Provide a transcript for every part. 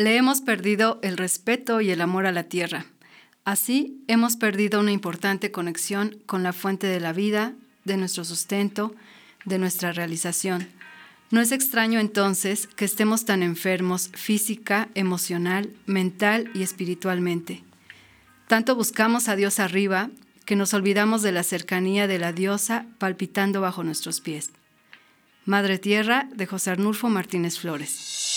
le hemos perdido el respeto y el amor a la tierra. Así hemos perdido una importante conexión con la fuente de la vida, de nuestro sustento, de nuestra realización. No es extraño entonces que estemos tan enfermos física, emocional, mental y espiritualmente. Tanto buscamos a Dios arriba que nos olvidamos de la cercanía de la diosa palpitando bajo nuestros pies. Madre Tierra de José Arnulfo Martínez Flores.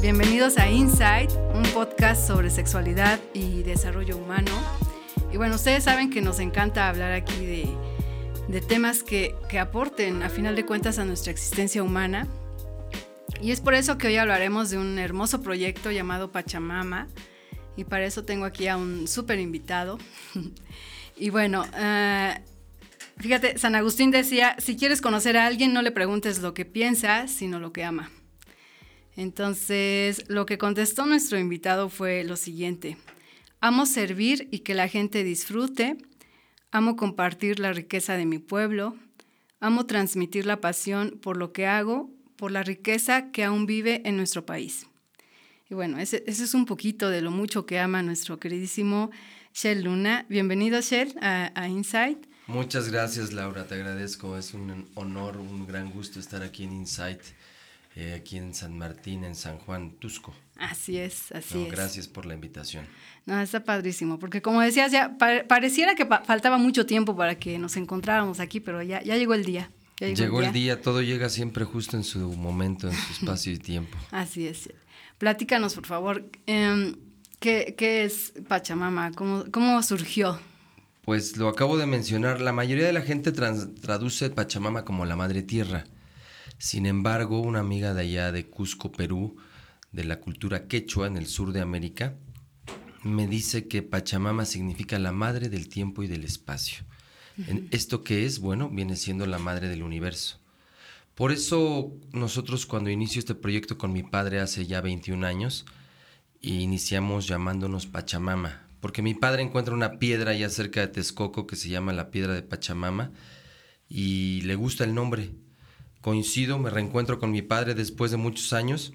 Bienvenidos a Insight, un podcast sobre sexualidad y desarrollo humano. Y bueno, ustedes saben que nos encanta hablar aquí de de temas que, aporten a final de cuentas a nuestra existencia humana. Y es por eso que hoy hablaremos de un hermoso proyecto llamado Pachamama. Y para eso tengo aquí a un súper invitado. y bueno, eh, fíjate, San Agustín decía, si quieres conocer a alguien, no le preguntes lo que piensa, sino lo que ama. Entonces, lo que contestó nuestro invitado fue lo siguiente. Amo servir y que la gente disfrute Amo compartir la riqueza de mi pueblo. Amo transmitir la pasión por lo que hago, por la riqueza que aún vive en nuestro país. Y bueno, ese, es un poquito de lo mucho que ama nuestro queridísimo Shell Luna. Bienvenido, Shell, a, a Insight. Muchas gracias, Laura, te agradezco. Es un honor, un gran gusto estar aquí en Insight. Eh, aquí en San Martín, en San Juan, Tusco. Así es, así es. Gracias por la invitación. No, está padrísimo, porque como decías, ya pareciera que faltaba mucho tiempo para que nos encontráramos aquí, pero ya, ya llegó el día. llegó, el, día. todo llega siempre justo en su momento, en su espacio y tiempo. Así es. Platícanos, por favor, em, ¿qué, es Pachamama? ¿Cómo, ¿Cómo surgió? Pues lo acabo de mencionar, la mayoría de la gente traduce Pachamama como la madre tierra. Sin embargo, una amiga de allá de Cusco, Perú, de la cultura quechua en el sur de América, me dice que Pachamama significa la madre del tiempo y del espacio. ¿Esto qué es? Bueno, viene siendo la madre del universo. Por eso nosotros cuando inicio este proyecto con mi padre hace ya 21 años, iniciamos llamándonos Pachamama, porque mi padre encuentra una piedra allá cerca de Texcoco que se llama la piedra de Pachamama y le gusta el nombre coincido, me reencuentro con mi padre después de muchos años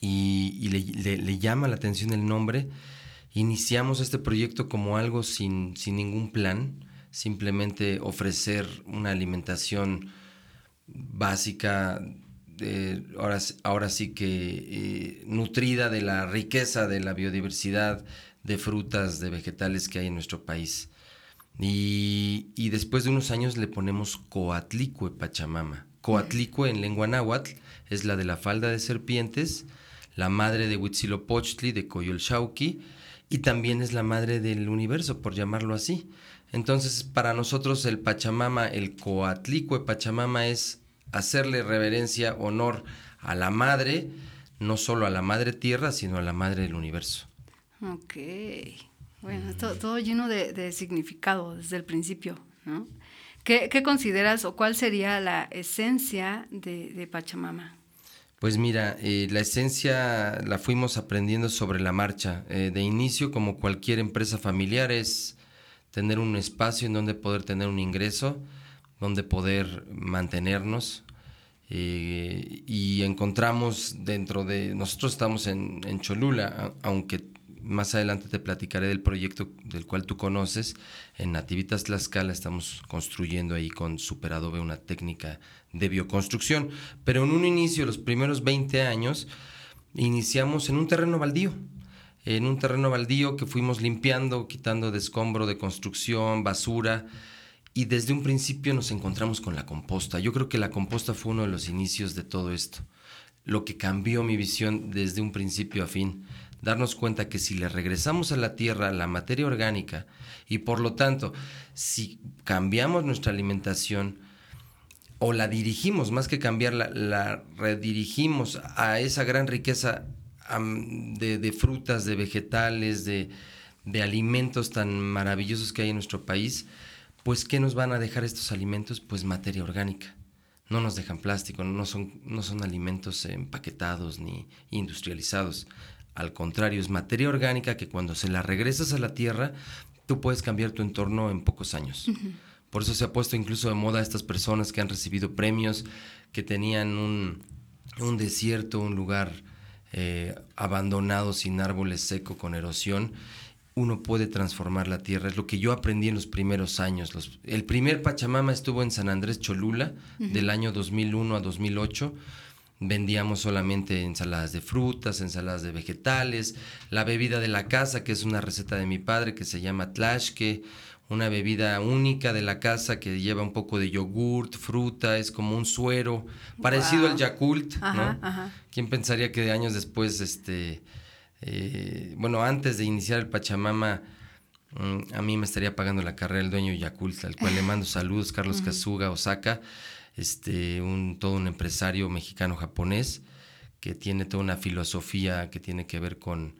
y, le, llama la atención el nombre. Iniciamos este proyecto como algo sin, sin ningún plan, simplemente ofrecer una alimentación básica, ahora, ahora sí que eh, nutrida de la riqueza de la biodiversidad de frutas, de vegetales que hay en nuestro país. Y, y después de unos años le ponemos Coatlicue Pachamama. Coatlicue en lengua náhuatl es la de la falda de serpientes, la madre de Huitzilopochtli, de Coyolxauqui, y también es la madre del universo, por llamarlo así. Entonces, para nosotros el Pachamama, el Coatlicue Pachamama es hacerle reverencia, honor a la madre, no solo a la madre tierra, sino a la madre del universo. Ok. Bueno, todo, lleno de, de significado desde el principio, ¿no? ¿Qué, consideras o cuál sería la esencia de, Pachamama? Pues mira, eh, la esencia la fuimos aprendiendo sobre la marcha. Eh, de inicio, como cualquier empresa familiar, es tener un espacio en donde poder tener un ingreso, donde poder mantenernos. Eh, y encontramos dentro de, nosotros estamos en, en Cholula, aunque más adelante te platicaré del proyecto del cual tú conoces. En Nativitas Tlaxcala estamos construyendo ahí con Superadobe una técnica de bioconstrucción. Pero en un inicio, los primeros 20 años, iniciamos en un terreno baldío. En un terreno baldío que fuimos limpiando, quitando de escombro de construcción, basura. Y desde un principio nos encontramos con la composta. Yo creo que la composta fue uno de los inicios de todo esto. Lo que cambió mi visión desde un principio a fin darnos cuenta que si le regresamos a la tierra la materia orgánica y por lo tanto si cambiamos nuestra alimentación o la dirigimos, más que cambiarla, la redirigimos a esa gran riqueza de, frutas, de vegetales, de, alimentos tan maravillosos que hay en nuestro país, pues ¿qué nos van a dejar estos alimentos? Pues materia orgánica. No nos dejan plástico, no son, no son alimentos empaquetados ni industrializados Al contrario, es materia orgánica que cuando se la regresas a la tierra, tú puedes cambiar tu entorno en pocos años. Por eso se ha puesto incluso de moda estas personas que han recibido premios, que tenían un, desierto, un lugar eh, abandonado, sin árboles, seco, con erosión. Uno puede transformar la tierra. Es lo que yo aprendí en los primeros años. el primer Pachamama estuvo en San Andrés Cholula, del año 2001 a 2008 vendíamos solamente ensaladas de frutas, ensaladas de vegetales, la bebida de la casa, que es una receta de mi padre que se llama tlashke, una bebida única de la casa que lleva un poco de yogurt, fruta, es como un suero, parecido al Yakult, ¿no? ¿Quién pensaría que años después, este, eh, bueno, antes de iniciar el Pachamama, mm, a mí me estaría pagando la carrera el dueño Yakult, al cual le mando saludos, Carlos Kazuga Osaka, este, un, todo un empresario mexicano-japonés que tiene toda una filosofía que tiene que ver con,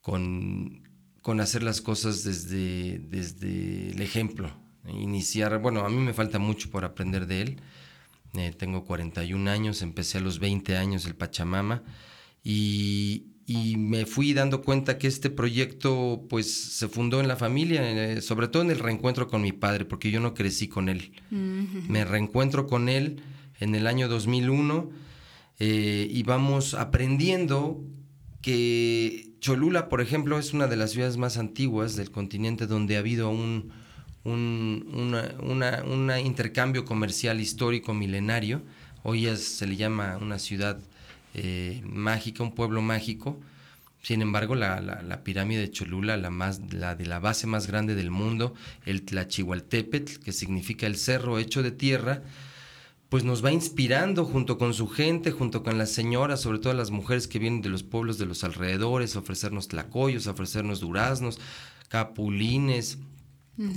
con hacer las cosas desde, desde el ejemplo. Iniciar, bueno, a mí me falta mucho por aprender de él. Eh, tengo 41 años, empecé a los 20 años el Pachamama y, y, me fui dando cuenta que este proyecto pues se fundó en la familia, eh, sobre todo en el reencuentro con mi padre, porque yo no crecí con él. Me reencuentro con él en el año 2001 eh, y vamos aprendiendo que Cholula, por ejemplo, es una de las ciudades más antiguas del continente donde ha habido un, intercambio comercial histórico milenario. Hoy se le llama una ciudad eh, mágica, un pueblo mágico. Sin embargo, la, pirámide de Cholula, la, más, la de la base más grande del mundo, el Tlachihualtepetl, que significa el cerro hecho de tierra, pues nos va inspirando junto con su gente, junto con las señoras, sobre todo las mujeres que vienen de los pueblos de los alrededores, a ofrecernos tlacoyos, a ofrecernos duraznos, capulines,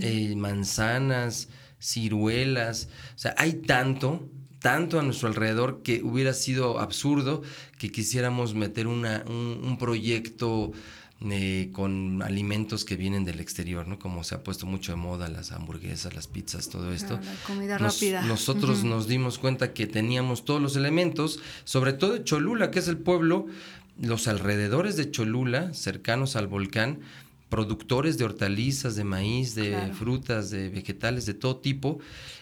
eh, manzanas, ciruelas. O sea, hay tanto, tanto a nuestro alrededor que hubiera sido absurdo que quisiéramos meter una, un proyecto eh, con alimentos que vienen del exterior, ¿no? Como se ha puesto mucho de moda las hamburguesas, las pizzas, todo esto. la comida rápida. Nosotros nos dimos cuenta que teníamos todos los elementos, sobre todo de Cholula, que es el pueblo, los alrededores de Cholula, cercanos al volcán, productores de hortalizas, de maíz, de frutas, de vegetales, de todo tipo.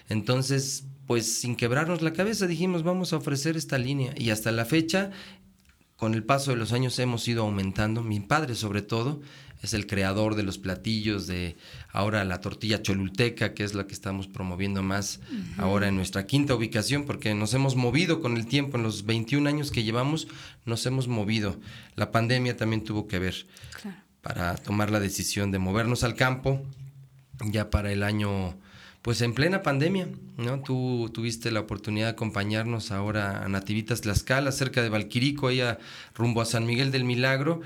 Entonces, pues sin quebrarnos la cabeza dijimos, vamos a ofrecer esta línea. Y hasta la fecha con el paso de los años hemos ido aumentando. Mi padre, sobre todo, es el creador de los platillos de ahora la tortilla cholulteca, que es la que estamos promoviendo más ahora en nuestra quinta ubicación, porque nos hemos movido con el tiempo, en los 21 años que llevamos, nos hemos movido. La pandemia también tuvo que ver para tomar la decisión de movernos al campo, ya para el año pues en plena pandemia, ¿no? Tú tuviste la oportunidad de acompañarnos ahora a Nativitas Tlaxcala, cerca de Valquirico, allá rumbo a San Miguel del Milagro.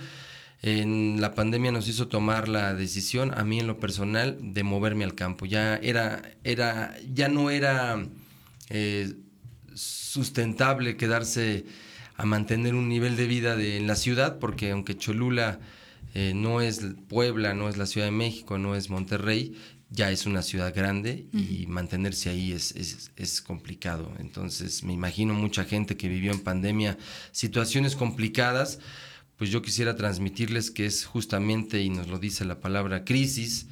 En la pandemia nos hizo tomar la decisión, a mí en lo personal, de moverme al campo. Ya era, era, ya no era eh, sustentable quedarse a mantener un nivel de vida de, en la ciudad, porque aunque Cholula eh, no es Puebla, no es la Ciudad de México, no es Monterrey, ya es una ciudad grande y mantenerse ahí es, es, complicado. Entonces, me imagino mucha gente que vivió en pandemia situaciones complicadas, pues yo quisiera transmitirles que es justamente, y nos lo dice la palabra crisis,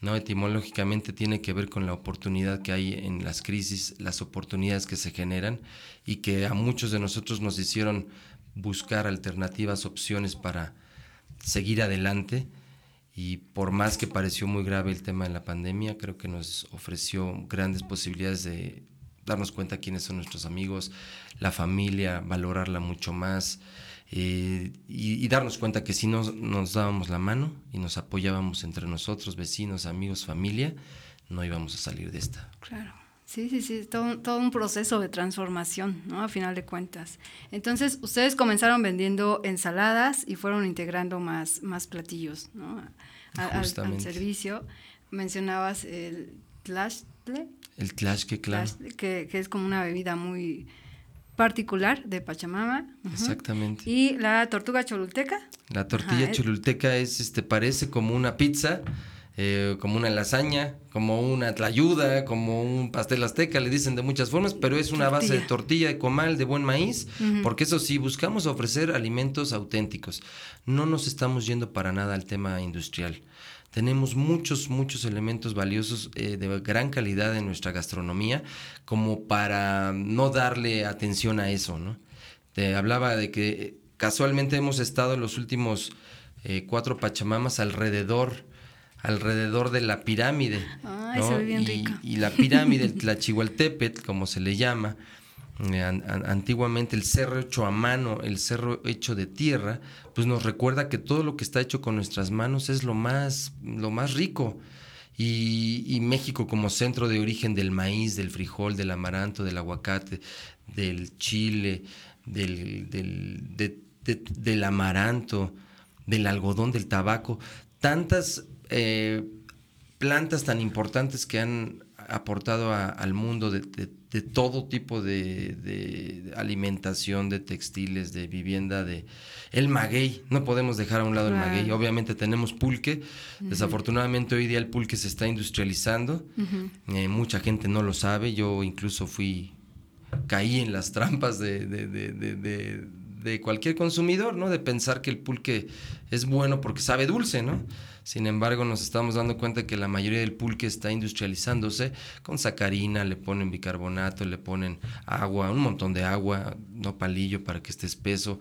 ¿no? Etimológicamente tiene que ver con la oportunidad que hay en las crisis, las oportunidades que se generan y que a muchos de nosotros nos hicieron buscar alternativas, opciones para seguir adelante y por más que pareció muy grave el tema de la pandemia, creo que nos ofreció grandes posibilidades de darnos cuenta quiénes son nuestros amigos, la familia, valorarla mucho más eh, y, darnos cuenta que si nos, nos dábamos la mano y nos apoyábamos entre nosotros, vecinos, amigos, familia, no íbamos a salir de esta. Claro. Sí, sí, sí, todo, todo un proceso de transformación, ¿no? A final de cuentas. Entonces, ustedes comenzaron vendiendo ensaladas y fueron integrando más, más platillos, ¿no? al, servicio. Mencionabas el tlashle. El tlashle, claro. que, que es como una bebida muy particular de Pachamama. Exactamente. Y la tortuga cholulteca. La tortilla cholulteca es, este, parece como una pizza, eh, como una lasaña, como una tlayuda, como un pastel azteca, le dicen de muchas formas, pero es una base de tortilla de comal, de buen maíz, porque eso sí, buscamos ofrecer alimentos auténticos. No nos estamos yendo para nada al tema industrial. Tenemos muchos, muchos elementos valiosos eh, de gran calidad en nuestra gastronomía, como para no darle atención a eso, ¿no? Te hablaba de que casualmente hemos estado en los últimos eh, cuatro Pachamamas alrededor alrededor de la pirámide. y, la pirámide, el Tlachihualtepet, como se le llama, eh, antiguamente el cerro hecho a mano, el cerro hecho de tierra, pues nos recuerda que todo lo que está hecho con nuestras manos es lo más, lo más rico. Y, México como centro de origen del maíz, del frijol, del amaranto, del aguacate, del chile, del, del amaranto, del algodón, del tabaco, tantas eh, plantas tan importantes que han aportado al mundo de, todo tipo de, alimentación, de textiles, de vivienda, de el maguey. No podemos dejar a un lado el maguey. Obviamente tenemos pulque. Desafortunadamente hoy día el pulque se está industrializando. Eh, mucha gente no lo sabe. Yo incluso fui, caí en las trampas de, de cualquier consumidor, ¿no? De pensar que el pulque es bueno porque sabe dulce, ¿no? Sin embargo, nos estamos dando cuenta que la mayoría del pulque está industrializándose con sacarina, le ponen bicarbonato, le ponen agua, un montón de agua, no palillo para que esté espeso.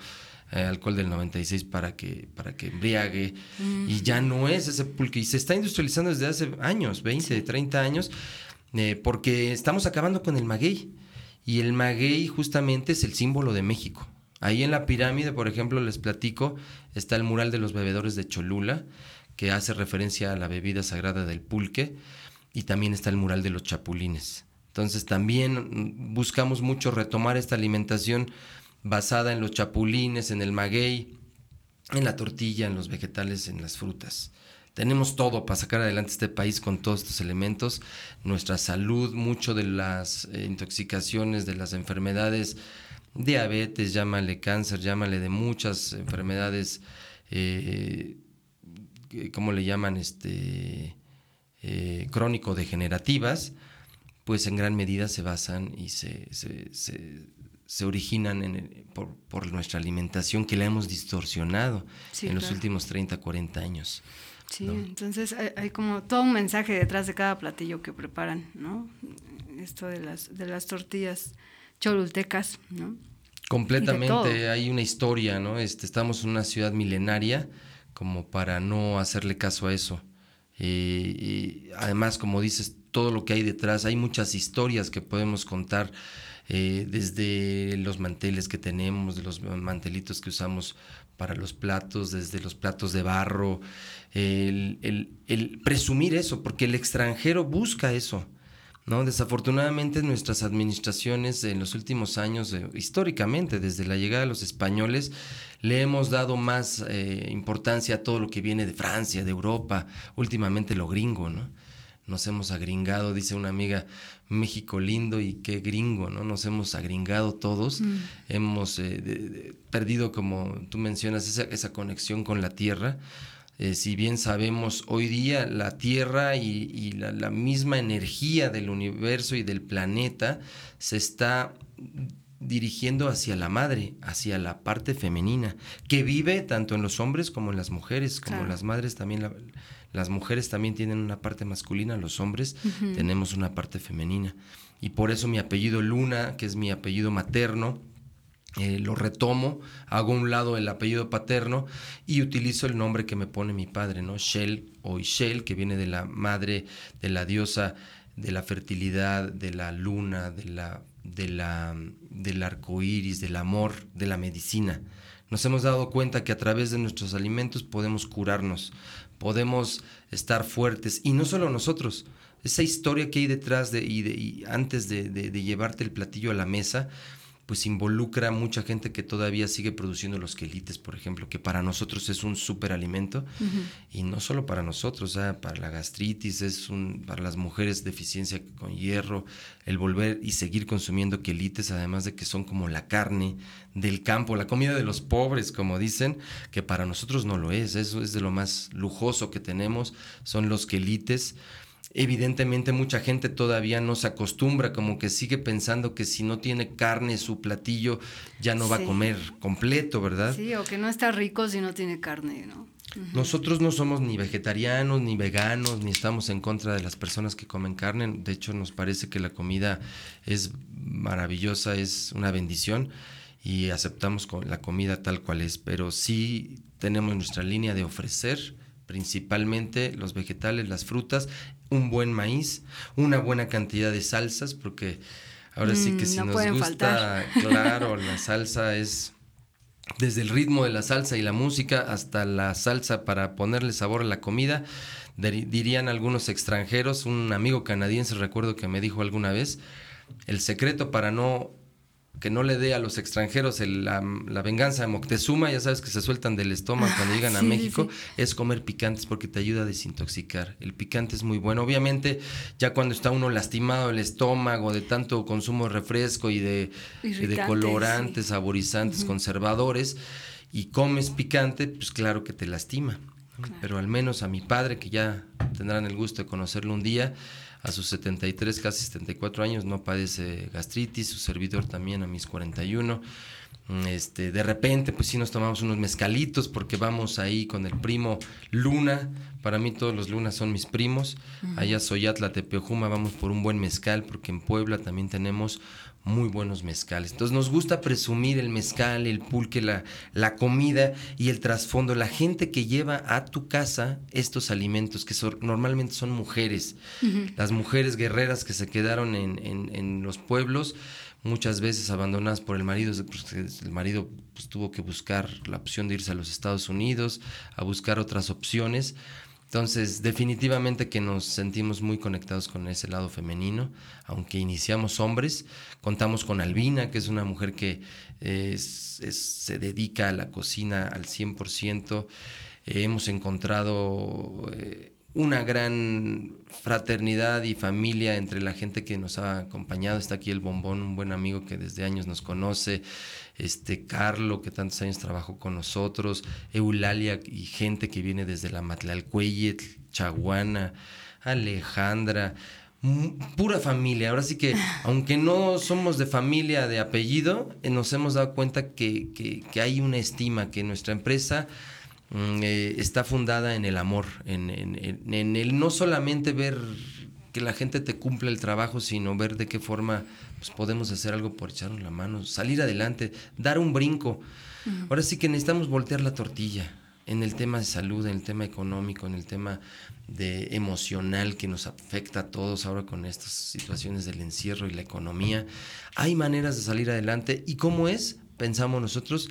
Eh, alcohol del 96 para que, para que embriague, y ya no es ese pulque, y se está industrializando desde hace años, 20, 30 años, eh, porque estamos acabando con el maguey, y el maguey justamente es el símbolo de México. Ahí en la pirámide, por ejemplo, les platico, está el mural de los bebedores de Cholula, que hace referencia a la bebida sagrada del pulque, y también está el mural de los chapulines. Entonces también buscamos mucho retomar esta alimentación basada en los chapulines, en el maguey, en la tortilla, en los vegetales, en las frutas. Tenemos todo para sacar adelante este país con todos estos elementos. Nuestra salud, mucho de las eh, intoxicaciones, de las enfermedades, diabetes, llámale cáncer, llámale de muchas enfermedades eh, ¿cómo le llaman? Este, eh, crónico-degenerativas, pues en gran medida se basan y se, se, originan por, nuestra alimentación que la hemos distorsionado en los últimos 30, 40 años. Sí, entonces hay, como todo un mensaje detrás de cada platillo que preparan, ¿no? Esto de las, de las tortillas cholultecas, ¿no? Completamente, hay una historia, ¿no? Este, estamos en una ciudad milenaria, como para no hacerle caso a eso. Eh, y además, como dices, todo lo que hay detrás, hay muchas historias que podemos contar, eh, desde los manteles que tenemos, de los mantelitos que usamos para los platos, desde los platos de barro, el, presumir eso, porque el extranjero busca eso. ¿no? Desafortunadamente nuestras administraciones en los últimos años, eh, históricamente, desde la llegada de los españoles, le hemos dado más eh, importancia a todo lo que viene de Francia, de Europa, últimamente lo gringo, ¿no? Nos hemos agringado, dice una amiga, México lindo y qué gringo, ¿no? Nos hemos agringado todos, mm. hemos eh, perdido, como tú mencionas, esa, esa conexión con la tierra eh, si bien sabemos hoy día la Tierra y, la, misma energía del universo y del planeta se está dirigiendo hacia la madre, hacia la parte femenina, que vive tanto en los hombres como en las mujeres, como las madres también, las mujeres también tienen una parte masculina, los hombres tenemos una parte femenina. Y por eso mi apellido Luna, que es mi apellido materno, eh, lo retomo, hago un lado el apellido paterno y utilizo el nombre que me pone mi padre, ¿no? Shell o Ishel, que viene de la madre, de la diosa de la fertilidad, de la luna, de la, de la, del arco iris, del amor, de la medicina. Nos hemos dado cuenta que a través de nuestros alimentos podemos curarnos, podemos estar fuertes, y no solo nosotros, esa historia que hay detrás de, y, de, y antes de, de llevarte el platillo a la mesa, pues involucra mucha gente que todavía sigue produciendo los quelites, por ejemplo, que para nosotros es un superalimento. Y no solo para nosotros, para la gastritis, es un, para las mujeres deficiencia con hierro, el volver y seguir consumiendo quelites, además de que son como la carne del campo, la comida de los pobres, como dicen, que para nosotros no lo es, eso es de lo más lujoso que tenemos, son los quelites. Evidentemente mucha gente todavía no se acostumbra, como que sigue pensando que si no tiene carne su platillo ya no va a comer completo, ¿verdad? Sí, o que no está rico si no tiene carne, ¿no? Nosotros no somos ni vegetarianos, ni veganos, ni estamos en contra de las personas que comen carne. De hecho, nos parece que la comida es maravillosa, es una bendición y aceptamos la comida tal cual es, pero sí tenemos nuestra línea de ofrecer principalmente los vegetales, las frutas, un buen maíz, una buena cantidad de salsas, porque ahora sí que mm, si nos gusta, claro, la salsa es desde el ritmo de la salsa y la música hasta la salsa para ponerle sabor a la comida, dirían algunos extranjeros, un amigo canadiense recuerdo que me dijo alguna vez, el secreto para no que no le dé a los extranjeros la, venganza de Moctezuma, ya sabes que se sueltan del estómago cuando llegan a México, es comer picantes porque te ayuda a desintoxicar. El picante es muy bueno. Obviamente, ya cuando está uno lastimado el estómago de tanto consumo de refresco y de, colorantes, saborizantes, conservadores, y comes picante, pues claro que te lastima. Pero al menos a mi padre, que ya tendrán el gusto de conocerlo un día, a sus 73, casi 74 años, no padece gastritis, su servidor también a mis 41. Este, de repente, pues sí nos tomamos unos mezcalitos porque vamos ahí con el primo Luna. Para mí todos los lunas son mis primos. Allá Soyatla, Tepeojuma, vamos por un buen mezcal porque en Puebla también tenemos muy buenos mezcales. Entonces nos gusta presumir el mezcal, el pulque, la, la comida y el trasfondo. La gente que lleva a tu casa estos alimentos, que normalmente son mujeres, las mujeres guerreras que se quedaron en, en, los pueblos, muchas veces abandonadas por el marido, el marido pues, tuvo que buscar la opción de irse a los Estados Unidos, a buscar otras opciones. Entonces, definitivamente que nos sentimos muy conectados con ese lado femenino, aunque iniciamos hombres, contamos con Albina, que es una mujer que se dedica a la cocina al 100%, eh, hemos encontrado eh, una gran fraternidad y familia entre la gente que nos ha acompañado. Está aquí el Bombón, un buen amigo que desde años nos conoce, este Carlo, que tantos años trabajó con nosotros, Eulalia y gente que viene desde la Matlalcueyet, Chaguana, Alejandra, pura familia. Ahora sí que, aunque no somos de familia de apellido, eh, nos hemos dado cuenta que, que hay una estima, que nuestra empresa Mm, eh, está fundada en el amor, en, el no solamente ver que la gente te cumple el trabajo, sino ver de qué forma pues, podemos hacer algo por echarnos la mano, salir adelante, dar un brinco. Ahora sí que necesitamos voltear la tortilla en el tema de salud, en el tema económico, en el tema de emocional que nos afecta a todos ahora con estas situaciones del encierro y la economía. Hay maneras de salir adelante y cómo es, pensamos nosotros,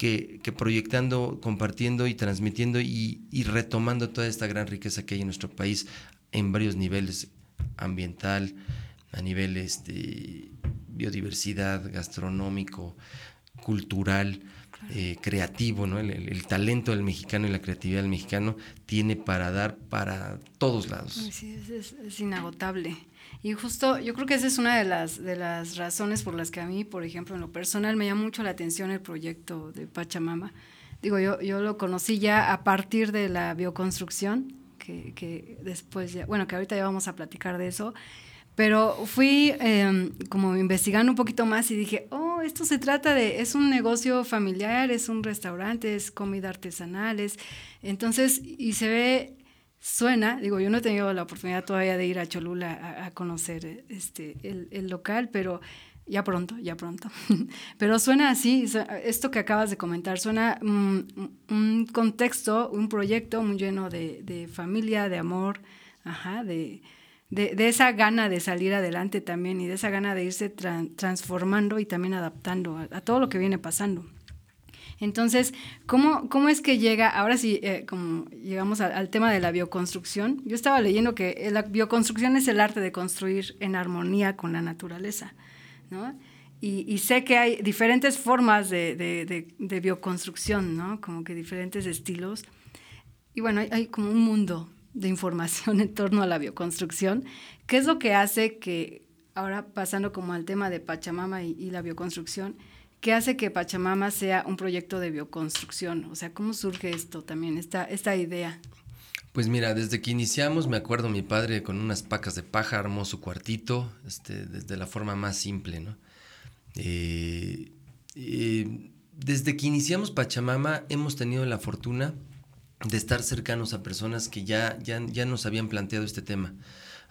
que, proyectando, compartiendo y transmitiendo y, retomando toda esta gran riqueza que hay en nuestro país en varios niveles, ambiental, a nivel este, biodiversidad, gastronómico, cultural, eh, creativo, ¿no? El, talento del mexicano y la creatividad del mexicano tiene para dar para todos lados. Sí, es inagotable. Y justo yo creo que esa es una de las, de las razones por las que a mí, por ejemplo, en lo personal me llama mucho la atención el proyecto de Pachamama. Digo, yo, yo lo conocí ya a partir de la bioconstrucción, que, que después ya, bueno, que ahorita ya vamos a platicar de eso, pero fui em, como investigando un poquito más y dije, oh, esto se trata de, es un negocio familiar, es un restaurante, es comida artesanal, es, entonces, y se ve suena, digo, yo no he tenido la oportunidad todavía de ir a Cholula a, conocer este, el, local, pero ya pronto, ya pronto. pero suena así, esto que acabas de comentar, suena mm, un contexto, un proyecto muy lleno de, familia, de amor, ajá, de, de, esa gana de salir adelante también y de esa gana de irse transformando y también adaptando a todo lo que viene pasando. Entonces, ¿cómo, cómo es que llega, ahora sí, eh, como llegamos al, tema de la bioconstrucción? Yo estaba leyendo que eh, la bioconstrucción es el arte de construir en armonía con la naturaleza, ¿no? Y, sé que hay diferentes formas de, bioconstrucción, ¿no? Como que diferentes estilos. Y bueno, hay, como un mundo de información en torno a la bioconstrucción. ¿Qué es lo que hace que, ahora pasando como al tema de Pachamama y, la bioconstrucción, ¿qué hace que Pachamama sea un proyecto de bioconstrucción? O sea, ¿cómo surge esto también, esta, esta idea? Pues mira, desde que iniciamos, me acuerdo mi padre con unas pacas de paja armó su cuartito, este, desde la forma más simple, ¿no? Eh, eh, desde que iniciamos Pachamama hemos tenido la fortuna de estar cercanos a personas que ya, ya, ya nos habían planteado este tema.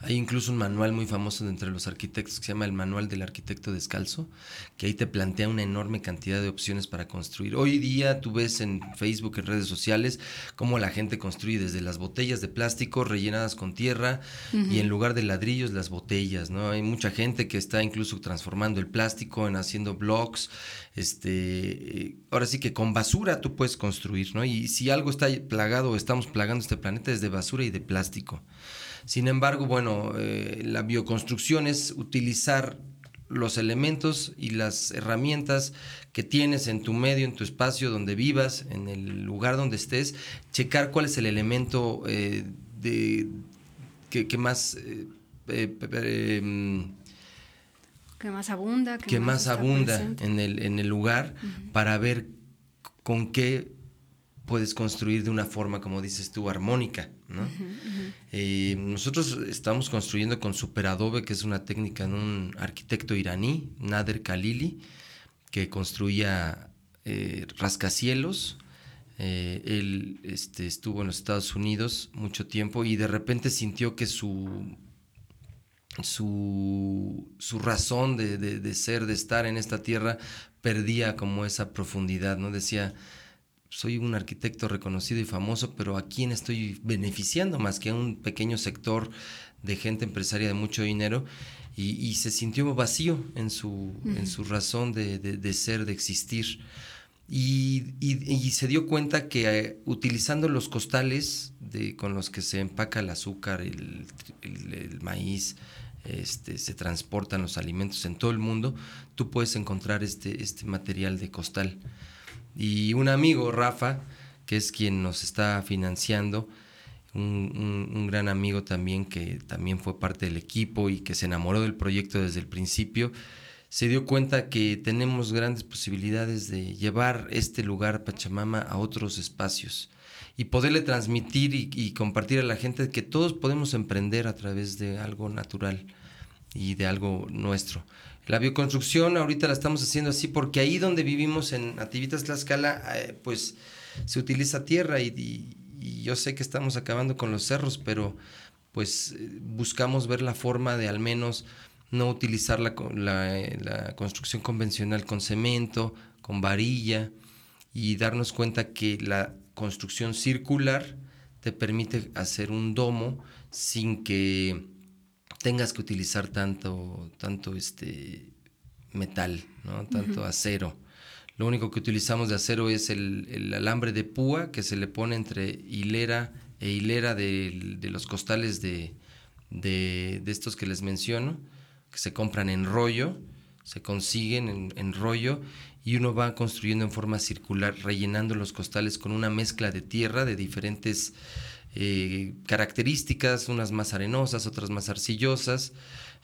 Hay incluso un manual muy famoso de entre los arquitectos que se llama el Manual del Arquitecto Descalzo, que ahí te plantea una enorme cantidad de opciones para construir. Hoy día tú ves en Facebook, en redes sociales, cómo la gente construye desde las botellas de plástico rellenadas con tierra y en lugar de ladrillos las botellas, ¿no? Hay mucha gente que está incluso transformando el plástico en haciendo blocks, este, eh, ahora sí que con basura tú puedes construir, ¿no? Y si algo está plagado o estamos plagando este planeta es de basura y de plástico. Sin embargo, bueno, eh, la bioconstrucción es utilizar los elementos y las herramientas que tienes en tu medio, en tu espacio donde vivas, en el lugar donde estés, checar cuál es el elemento eh, de, que, más... Eh, em, que más abunda. Que, más, abunda en el, en el lugar para ver con qué puedes construir de una forma, como dices tú, armónica. ¿No? Eh, nosotros estamos construyendo con superadobe, que es una técnica de un arquitecto iraní, Nader Khalili, que construía eh, rascacielos. Eh, él este, estuvo en los Estados Unidos mucho tiempo y de repente sintió que su, su, su razón de, de, ser, de estar en esta tierra, perdía como esa profundidad, ¿no? Decía, soy un arquitecto reconocido y famoso, pero ¿a quién estoy beneficiando más que a un pequeño sector de gente empresaria de mucho dinero? Y, se sintió vacío en su, en su razón de, ser, de existir. Y, se dio cuenta que eh, utilizando los costales de, con los que se empaca el azúcar, el, el maíz, este, se transportan los alimentos en todo el mundo, tú puedes encontrar este, este material de costal. Y un amigo, Rafa, que es quien nos está financiando, un, gran amigo también que también fue parte del equipo y que se enamoró del proyecto desde el principio, se dio cuenta que tenemos grandes posibilidades de llevar este lugar Pachamama a otros espacios y poderle transmitir y, y, compartir a la gente que todos podemos emprender a través de algo natural y de algo nuestro. La bioconstrucción ahorita la estamos haciendo así porque ahí donde vivimos en Nativitas Tlaxcala, eh, pues se utiliza tierra y, yo sé que estamos acabando con los cerros, pero pues buscamos ver la forma de al menos no utilizar la, la, construcción convencional con cemento, con varilla y darnos cuenta que la construcción circular te permite hacer un domo sin que tengas que utilizar tanto, tanto este metal, ¿no? tanto acero. Lo único que utilizamos de acero es el, alambre de púa que se le pone entre hilera e hilera de, los costales de, de, estos que les menciono, que se compran en rollo, se consiguen en, en rollo y uno va construyendo en forma circular, rellenando los costales con una mezcla de tierra de diferentes eh, características, unas más arenosas, otras más arcillosas,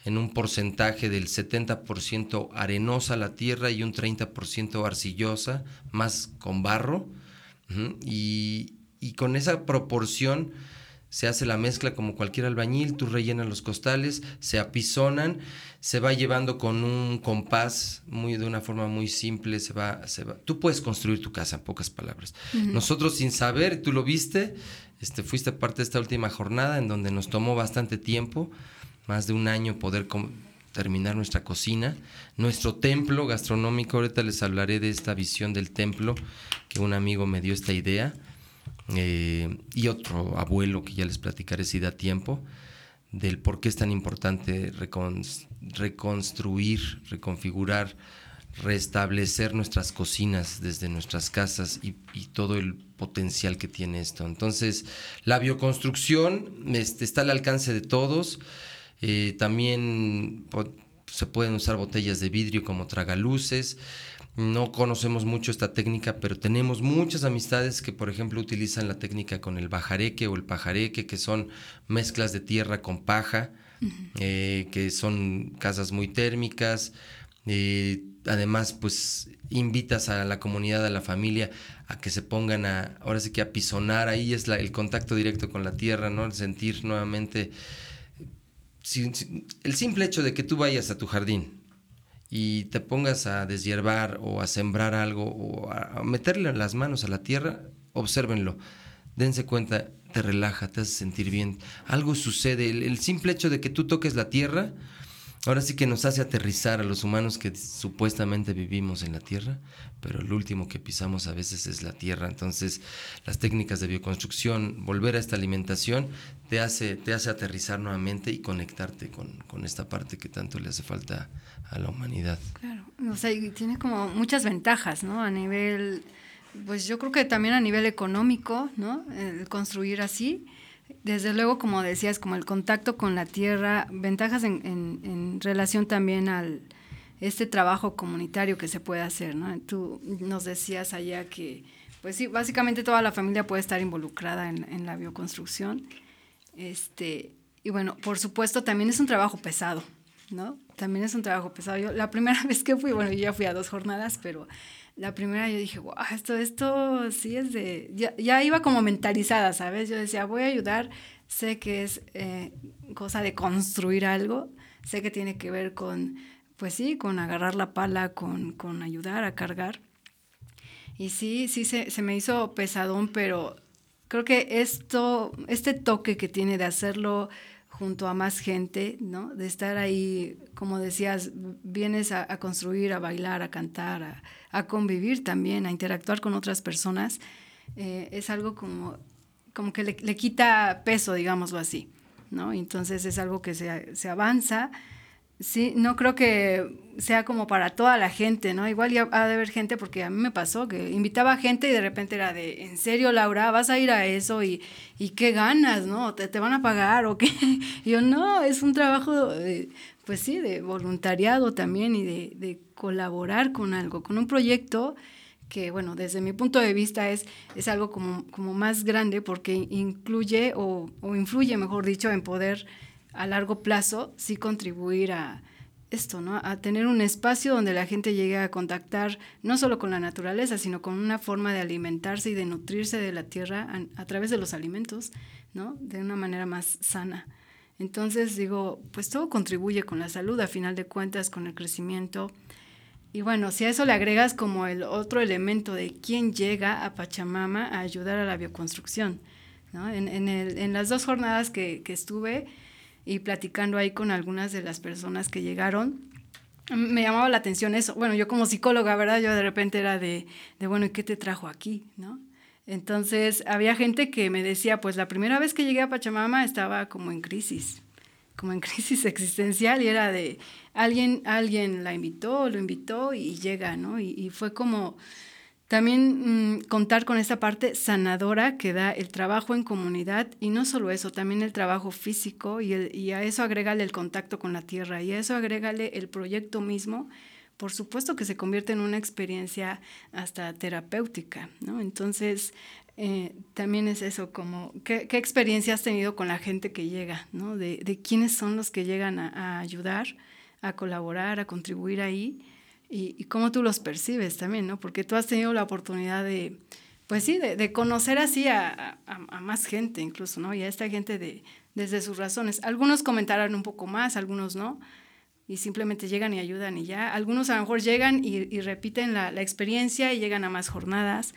en un porcentaje del 70% arenosa la tierra y un 30% arcillosa, más con barro. y, y, con esa proporción se hace la mezcla como cualquier albañil, tú rellenas los costales, se apisonan, se va llevando con un compás muy de una forma muy simple, se va, se va. Tú puedes construir tu casa en pocas palabras. Nosotros sin saber, tú lo viste, este, fuiste parte de esta última jornada en donde nos tomó bastante tiempo, más de un año poder terminar nuestra cocina, nuestro templo gastronómico. Ahorita les hablaré de esta visión del templo que un amigo me dio esta idea eh, y otro abuelo que ya les platicaré si da tiempo del por qué es tan importante reconstruir, reconfigurar restablecer nuestras cocinas desde nuestras casas y, todo el potencial que tiene esto. Entonces, la bioconstrucción este, está al alcance de todos. Eh, también se pueden usar botellas de vidrio como tragaluces. No conocemos mucho esta técnica, pero tenemos muchas amistades que, por ejemplo, utilizan la técnica con el bajareque o el pajareque, que son mezclas de tierra con paja, eh, que son casas muy térmicas. Eh, además, pues invitas a la comunidad, a la familia, a que se pongan a, ahora sí que a pisonar, ahí es el contacto directo con la tierra, ¿no? El sentir nuevamente, el simple hecho de que tú vayas a tu jardín y te pongas a deshiervar o a sembrar algo o a meterle las manos a la tierra, obsérvenlo, dense cuenta, te relaja, te hace sentir bien, algo sucede, el simple hecho de que tú toques la tierra, Ahora sí que nos hace aterrizar a los humanos que supuestamente vivimos en la Tierra, pero el último que pisamos a veces es la Tierra. Entonces, las técnicas de bioconstrucción, volver a esta alimentación, te hace, te hace aterrizar nuevamente y conectarte con, con esta parte que tanto le hace falta a la humanidad. Claro, o sea, tiene como muchas ventajas, ¿no? A nivel, pues yo creo que también a nivel económico, ¿no? Construir así desde luego, como decías, como el contacto con la tierra, ventajas en, relación también al este trabajo comunitario que se puede hacer, ¿no? Tú nos decías allá que, pues sí, básicamente toda la familia puede estar involucrada en, en la bioconstrucción. Este, y bueno, por supuesto, también es un trabajo pesado, ¿no? También es un trabajo pesado. Yo la primera vez que fui, bueno, yo ya fui a dos jornadas, pero la primera yo dije, wow, esto, esto sí es de, ya, iba como mentalizada, ¿sabes? Yo decía, voy a ayudar, sé que es eh, cosa de construir algo, sé que tiene que ver con, pues sí, con agarrar la pala, con, con ayudar a cargar. Y sí, sí, se, se me hizo pesadón, pero creo que esto, este toque que tiene de hacerlo junto a más gente, ¿no? De estar ahí, como decías, vienes a, construir, a bailar, a cantar, a, convivir también, a interactuar con otras personas, eh, es algo como, como que le, le, quita peso, digámoslo así, ¿no? Entonces es algo que se, se avanza Sí, no creo que sea como para toda la gente, ¿no? Igual ya ha de haber gente, porque a mí me pasó que invitaba gente y de repente era de, ¿en serio, Laura? ¿Vas a ir a eso? ¿Y, y qué ganas, no? ¿Te, ¿Te, van a pagar o qué? Yo, no, es un trabajo, pues sí, de voluntariado también y de, de, colaborar con algo, con un proyecto que, bueno, desde mi punto de vista es, es algo como, como más grande porque incluye o, o influye, mejor dicho, en poder a largo plazo sí contribuir a esto, ¿no? A tener un espacio donde la gente llegue a contactar no solo con la naturaleza, sino con una forma de alimentarse y de nutrirse de la tierra a, través de los alimentos, ¿no? De una manera más sana. Entonces digo, pues todo contribuye con la salud, a final de cuentas, con el crecimiento. Y bueno, si a eso le agregas como el otro elemento de quién llega a Pachamama a ayudar a la bioconstrucción, ¿no? En, en, el, en las dos jornadas que, que estuve, y platicando ahí con algunas de las personas que llegaron, me llamaba la atención eso. Bueno, yo como psicóloga, ¿verdad? Yo de repente era de, de bueno, ¿y qué te trajo aquí? ¿No? Entonces, había gente que me decía, pues la primera vez que llegué a Pachamama estaba como en crisis, como en crisis existencial y era de, alguien, alguien la invitó, lo invitó y llega, ¿no? Y, y fue como también mm, contar con esta parte sanadora que da el trabajo en comunidad y no solo eso, también el trabajo físico y, y a eso agrégale el contacto con la tierra y a eso agrégale el proyecto mismo. Por supuesto que se convierte en una experiencia hasta terapéutica, ¿no? Entonces, eh, también es eso, como, ¿qué, ¿qué, experiencia has tenido con la gente que llega, ¿no? De, de quiénes son los que llegan a ayudar, a colaborar, a contribuir ahí y, cómo tú los percibes también, ¿no? Porque tú has tenido la oportunidad de, pues sí, de, conocer así a, a, más gente incluso, ¿no? Y a esta gente de, desde sus razones. Algunos comentarán un poco más, algunos no, y simplemente llegan y ayudan y ya. Algunos a lo mejor llegan y, y repiten la, la, experiencia y llegan a más jornadas.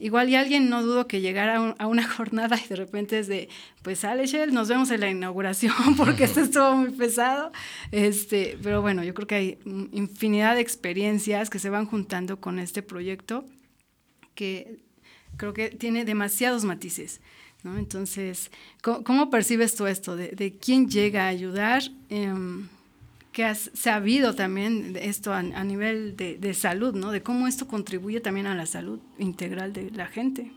Igual y alguien no dudo que llegara a, una jornada y de repente es de, pues sale Shell, nos vemos en la inauguración porque esto estuvo muy pesado. Este, pero bueno, yo creo que hay infinidad de experiencias que se van juntando con este proyecto que creo que tiene demasiados matices. ¿no? Entonces, ¿cómo, percibes tú esto? De, de, quién llega a ayudar? Eh, que has sabido también esto a, nivel de, salud, ¿no? De cómo esto contribuye también a la salud integral de la gente.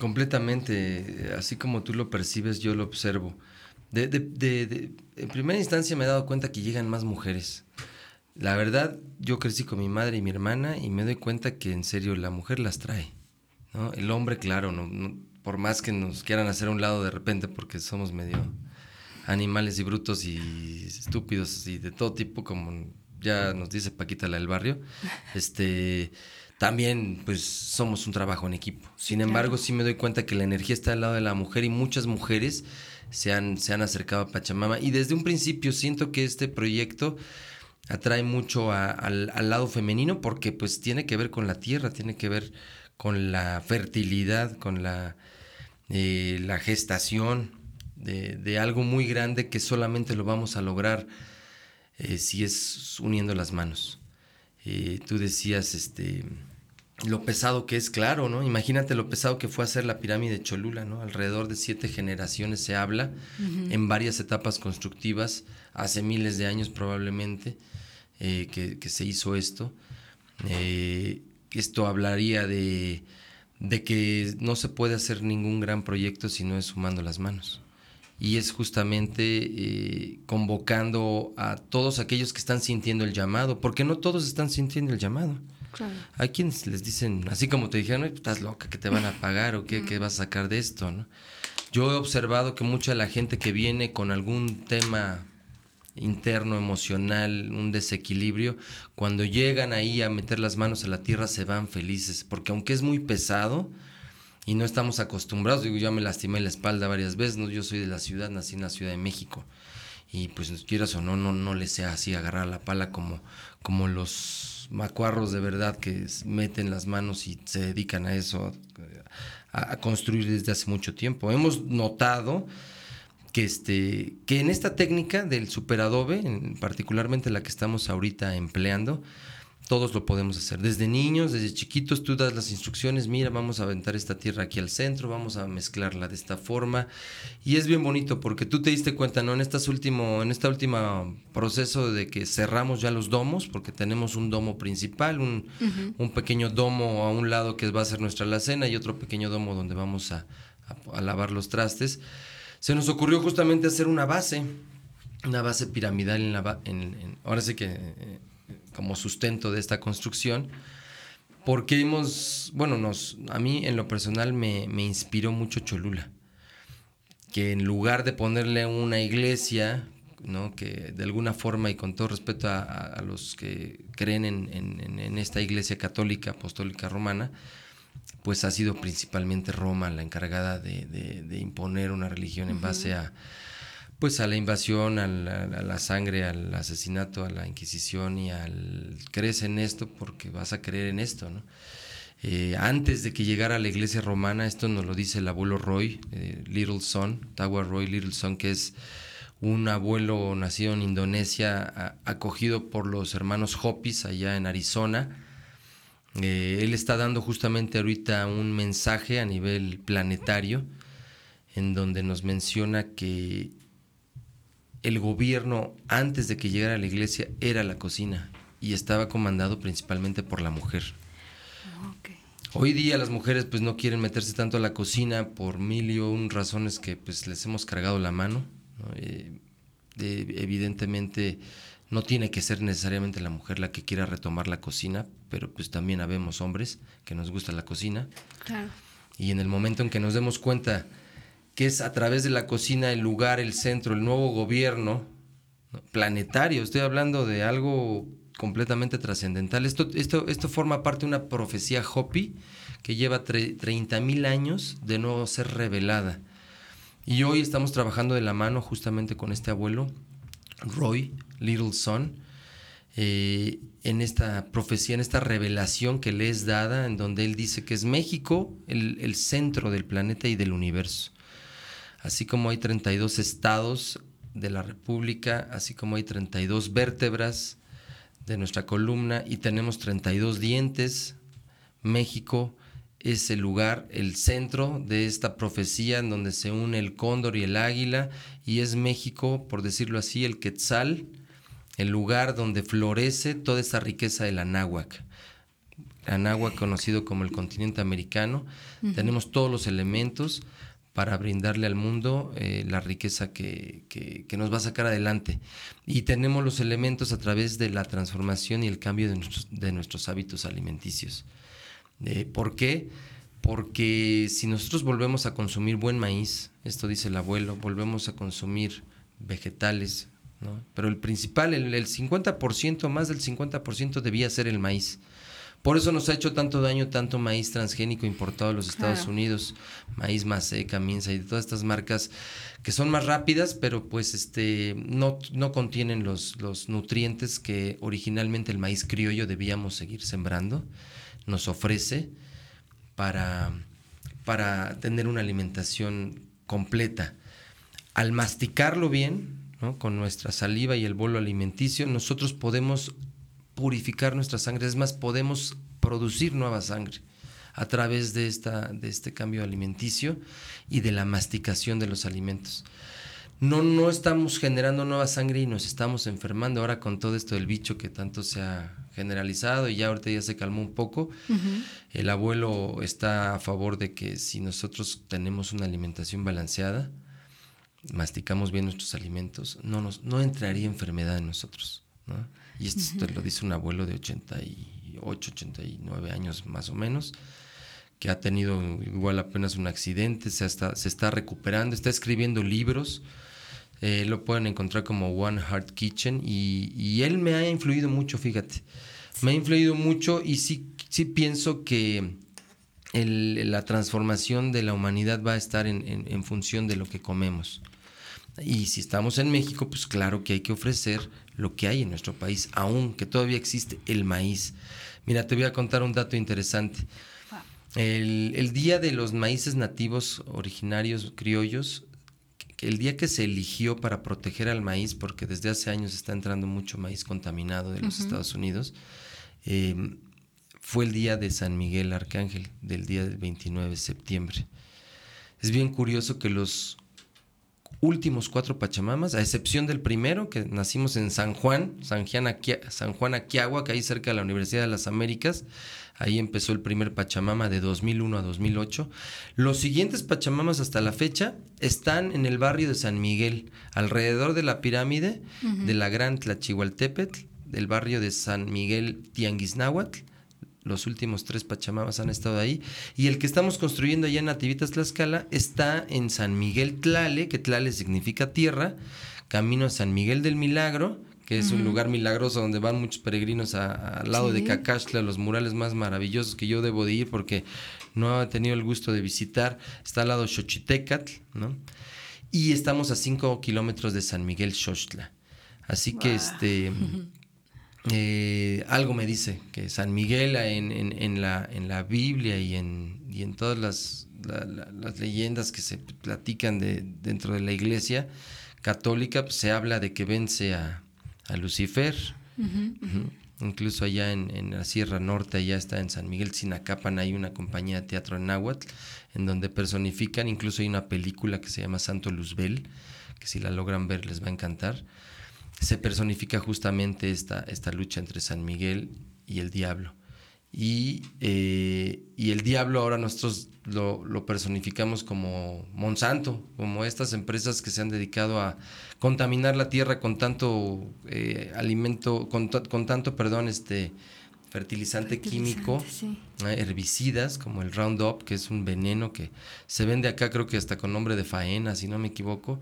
Completamente, así como tú lo percibes, yo lo observo. en primera instancia me he dado cuenta que llegan más mujeres. La verdad, yo crecí con mi madre y mi hermana y me doy cuenta que en serio la mujer las trae. ¿no? El hombre, claro, no, por más que nos quieran hacer a un lado de repente porque somos medio animales y brutos y estúpidos y de todo tipo, como ya nos dice Paquita la del barrio, este también pues somos un trabajo en equipo. Sin embargo, sí me doy cuenta que la energía está al lado de la mujer y muchas mujeres se han, se han acercado a Pachamama. Y desde un principio siento que este proyecto atrae mucho al, lado femenino porque pues tiene que ver con la tierra, tiene que ver con la fertilidad, con la, eh, la gestación de, algo muy grande que solamente lo vamos a lograr eh, si es uniendo las manos. Eh, tú decías, este, lo pesado que es, claro, ¿no? Imagínate lo pesado que fue hacer la pirámide de Cholula, ¿no? Alrededor de siete generaciones se habla, en varias etapas constructivas, hace miles de años probablemente, eh, que, se hizo esto. Esto hablaría de, de que no se puede hacer ningún gran proyecto si no es sumando las manos. Y es justamente eh, convocando a todos aquellos que están sintiendo el llamado, porque no todos están sintiendo el llamado. Hay quienes les dicen, así como te dijeron, estás loca, que te van a pagar o qué, qué vas a sacar de esto, ¿no? Yo he observado que mucha de la gente que viene con algún tema interno, emocional, un desequilibrio, cuando llegan ahí a meter las manos a la tierra se van felices, porque aunque es muy pesado y no estamos acostumbrados, digo, yo me lastimé la espalda varias veces, ¿no? yo soy de la ciudad, nací en la Ciudad de México, y pues quieras o no, no, no le sea así agarrar la pala como, como los macuarros de verdad que meten las manos y se dedican a eso, a, construir desde hace mucho tiempo. Hemos notado que, este, que en esta técnica del superadobe, particularmente la que estamos ahorita empleando, todos lo podemos hacer. Desde niños, desde chiquitos, tú das las instrucciones, mira, vamos a aventar esta tierra aquí al centro, vamos a mezclarla de esta forma. Y es bien bonito porque tú te diste cuenta, ¿no? En, estas último, en esta última proceso de que cerramos ya los domos, porque tenemos un domo principal, un, pequeño domo a un lado que va a ser nuestra alacena y otro pequeño domo donde vamos a, lavar los trastes. Se nos ocurrió justamente hacer una base, una base piramidal en la... En, ahora sí que... Eh, como sustento de esta construcción, porque hemos, bueno, nos, a mí en lo personal me, inspiró mucho Cholula, que en lugar de ponerle una iglesia, ¿no? que de alguna forma y con todo respeto a, los que creen en, esta iglesia católica, apostólica romana, pues ha sido principalmente Roma la encargada de, imponer una religión en base a pues a la invasión, a la, sangre, al asesinato, a la Inquisición y al crees en esto porque vas a creer en esto, ¿no? Eh, antes de que llegara a la iglesia romana, esto nos lo dice el abuelo Roy, eh, Little Son, Tawa Roy Little Son, que es un abuelo nacido en Indonesia, acogido por los hermanos Hopis allá en Arizona. Eh, él está dando justamente ahorita un mensaje a nivel planetario en donde nos menciona que el gobierno antes de que llegara a la iglesia era la cocina y estaba comandado principalmente por la mujer. Hoy día las mujeres pues no quieren meterse tanto a la cocina por mil y un razones que pues les hemos cargado la mano. Eh, evidentemente no tiene que ser necesariamente la mujer la que quiera retomar la cocina, pero pues también habemos hombres que nos gusta la cocina. Y en el momento en que nos demos cuenta que es a través de la cocina el lugar, el centro, el nuevo gobierno planetario. Estoy hablando de algo completamente trascendental. Esto, esto, esto forma parte de una profecía Hopi que lleva 30 mil años de no ser revelada. Y hoy estamos trabajando de la mano justamente con este abuelo, Roy Little Son, eh, en esta profecía, en esta revelación que le es dada, en donde él dice que es México el, el centro del planeta y del universo así como hay 32 estados de la República, así como hay 32 vértebras de nuestra columna y tenemos 32 dientes, México es el lugar, el centro de esta profecía en donde se une el cóndor y el águila y es México, por decirlo así, el quetzal, el lugar donde florece toda esa riqueza del anáhuac. Anáhuac conocido como el continente americano, tenemos todos los elementos para brindarle al mundo eh, la riqueza que, que, nos va a sacar adelante. Y tenemos los elementos a través de la transformación y el cambio de nuestros, de nuestros hábitos alimenticios. Eh, ¿Por qué? Porque si nosotros volvemos a consumir buen maíz, esto dice el abuelo, volvemos a consumir vegetales, ¿no? pero el principal, el, el 50%, más del 50% debía ser el maíz. Por eso nos ha hecho tanto daño tanto maíz transgénico importado de los Estados Unidos, maíz Maseca, Minsa y todas estas marcas que son más rápidas, pero pues este no, no contienen los, los nutrientes que originalmente el maíz criollo debíamos seguir sembrando. Nos ofrece para, para tener una alimentación completa. Al masticarlo bien, con nuestra saliva y el bolo alimenticio, nosotros podemos purificar nuestra sangre, es más, podemos producir nueva sangre a través de, esta, de este cambio alimenticio y de la masticación de los alimentos. No, no estamos generando nueva sangre y nos estamos enfermando ahora con todo esto del bicho que tanto se ha generalizado y ya ahorita ya se calmó un poco. El abuelo está a favor de que si nosotros tenemos una alimentación balanceada, masticamos bien nuestros alimentos, no, nos, no entraría enfermedad en nosotros. ¿no? Y esto lo dice un abuelo de 88, 89 años más o menos, que ha tenido igual apenas un accidente, se está, se está recuperando, está escribiendo libros. Eh, lo pueden encontrar como One Heart Kitchen y, él me ha influido mucho, fíjate. Me ha influido mucho y sí, sí pienso que la transformación de la humanidad va a estar en, en función de lo que comemos. Y si estamos en México, pues claro que hay que ofrecer lo que hay en nuestro país, aún que todavía existe el maíz. Mira, te voy a contar un dato interesante. El, día de los maíces nativos originarios criollos, el día que se eligió para proteger al maíz, porque desde hace años está entrando mucho maíz contaminado de los Estados Unidos, em, fue el día de San Miguel Arcángel, del día del 29 de septiembre. Es bien curioso que los últimos cuatro Pachamamas, a excepción del primero, que nacimos en San Juan, San Juan, San Juan Aquiagua, que ahí cerca de la Universidad de las Américas. Ahí empezó el primer Pachamama de 2001 a 2008. Los siguientes Pachamamas hasta la fecha están en el barrio de San Miguel, alrededor de la pirámide de la Gran Tlachihualtepetl, del barrio de San Miguel Tianguisnáhuatl los últimos tres Pachamamas han estado ahí. Y el que estamos construyendo allá en Nativitas Tlaxcala está en San Miguel Tlale, que Tlale significa tierra, camino a San Miguel del Milagro, que es un lugar milagroso donde van muchos peregrinos al lado de Cacaxtla, los murales más maravillosos que yo debo de ir porque no he tenido el gusto de visitar. Está al lado Xochitecatl, ¿no? Y estamos a cinco kilómetros de San Miguel Xochitla. Así que este Eh, algo me dice que San Miguel en, la, en la Biblia y en, y en todas las, las leyendas que se platican de, dentro de la iglesia católica, pues, se habla de que vence a, Lucifer. Incluso allá en, la Sierra Norte, allá está en San Miguel Sinacapan, hay una compañía de teatro en náhuatl, en donde personifican, incluso hay una película que se llama Santo Luzbel, que si la logran ver les va a encantar se personifica justamente esta, esta lucha entre San Miguel y el diablo. Y, eh, y el diablo ahora nosotros lo, personificamos como Monsanto, como estas empresas que se han dedicado a contaminar la tierra con tanto eh, alimento, con, tanto, perdón, este fertilizante, químico, herbicidas como el Roundup, que es un veneno que se vende acá creo que hasta con nombre de faena, si no me equivoco.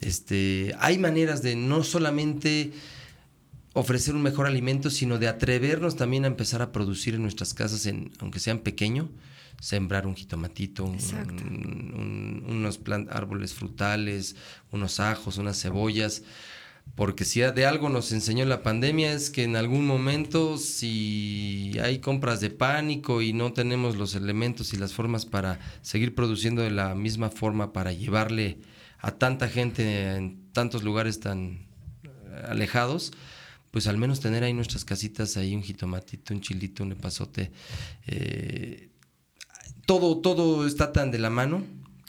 Este, hay maneras de no solamente ofrecer un mejor alimento, sino de atrevernos también a empezar a producir en nuestras casas, en, aunque sean pequeños, sembrar un jitomatito, unos árboles frutales, unos ajos, unas cebollas, porque si de algo nos enseñó la pandemia es que en algún momento si hay compras de pánico y no tenemos los elementos y las formas para seguir produciendo de la misma forma para llevarle a tanta gente en tantos lugares tan eh, alejados, pues al menos tener ahí nuestras casitas, ahí un jitomatito, un chilito, un epazote. Eh, todo, todo está tan de la mano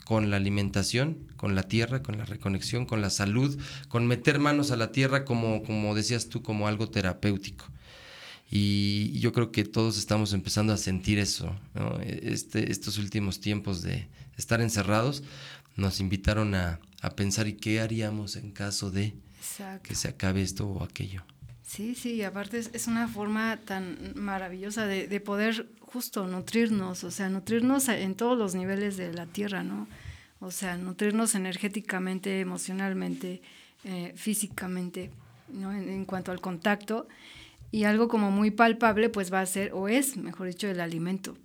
con la alimentación, con la tierra, con la reconexión, con la salud, con meter manos a la tierra como, como decías tú, como algo terapéutico. Y yo creo que todos estamos empezando a sentir eso. Este, estos últimos tiempos de estar encerrados nos invitaron a, pensar y qué haríamos en caso de que se acabe esto o aquello. Sí, sí, aparte es, una forma tan maravillosa de, de, poder justo nutrirnos, o sea, nutrirnos en todos los niveles de la tierra, ¿no? O sea, nutrirnos energéticamente, emocionalmente, eh, físicamente, ¿no? En, cuanto al contacto. Y algo como muy palpable, pues va a ser, o es, mejor dicho, el alimento.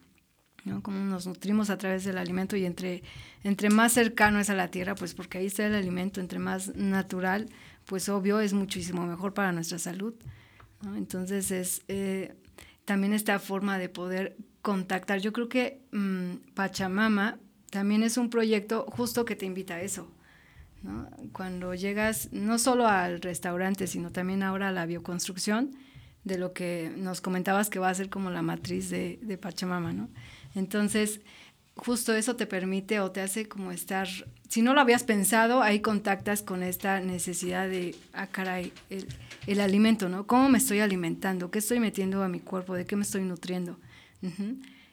¿No? Como nos nutrimos a través del alimento y entre, entre más cercano es a la tierra, pues porque ahí está el alimento, entre más natural, pues obvio es muchísimo mejor para nuestra salud. Entonces es eh, también esta forma de poder contactar. Yo creo que mm, Pachamama también es un proyecto justo que te invita a eso. Cuando llegas no solo al restaurante, sino también ahora a la bioconstrucción, de lo que nos comentabas que va a ser como la matriz de, de Pachamama, ¿no? Entonces, justo eso te permite o te hace como estar, si no lo habías pensado, ahí contactas con esta necesidad de, ah, caray, el, alimento, ¿no? ¿Cómo me estoy alimentando? ¿Qué estoy metiendo a mi cuerpo? ¿De qué me estoy nutriendo?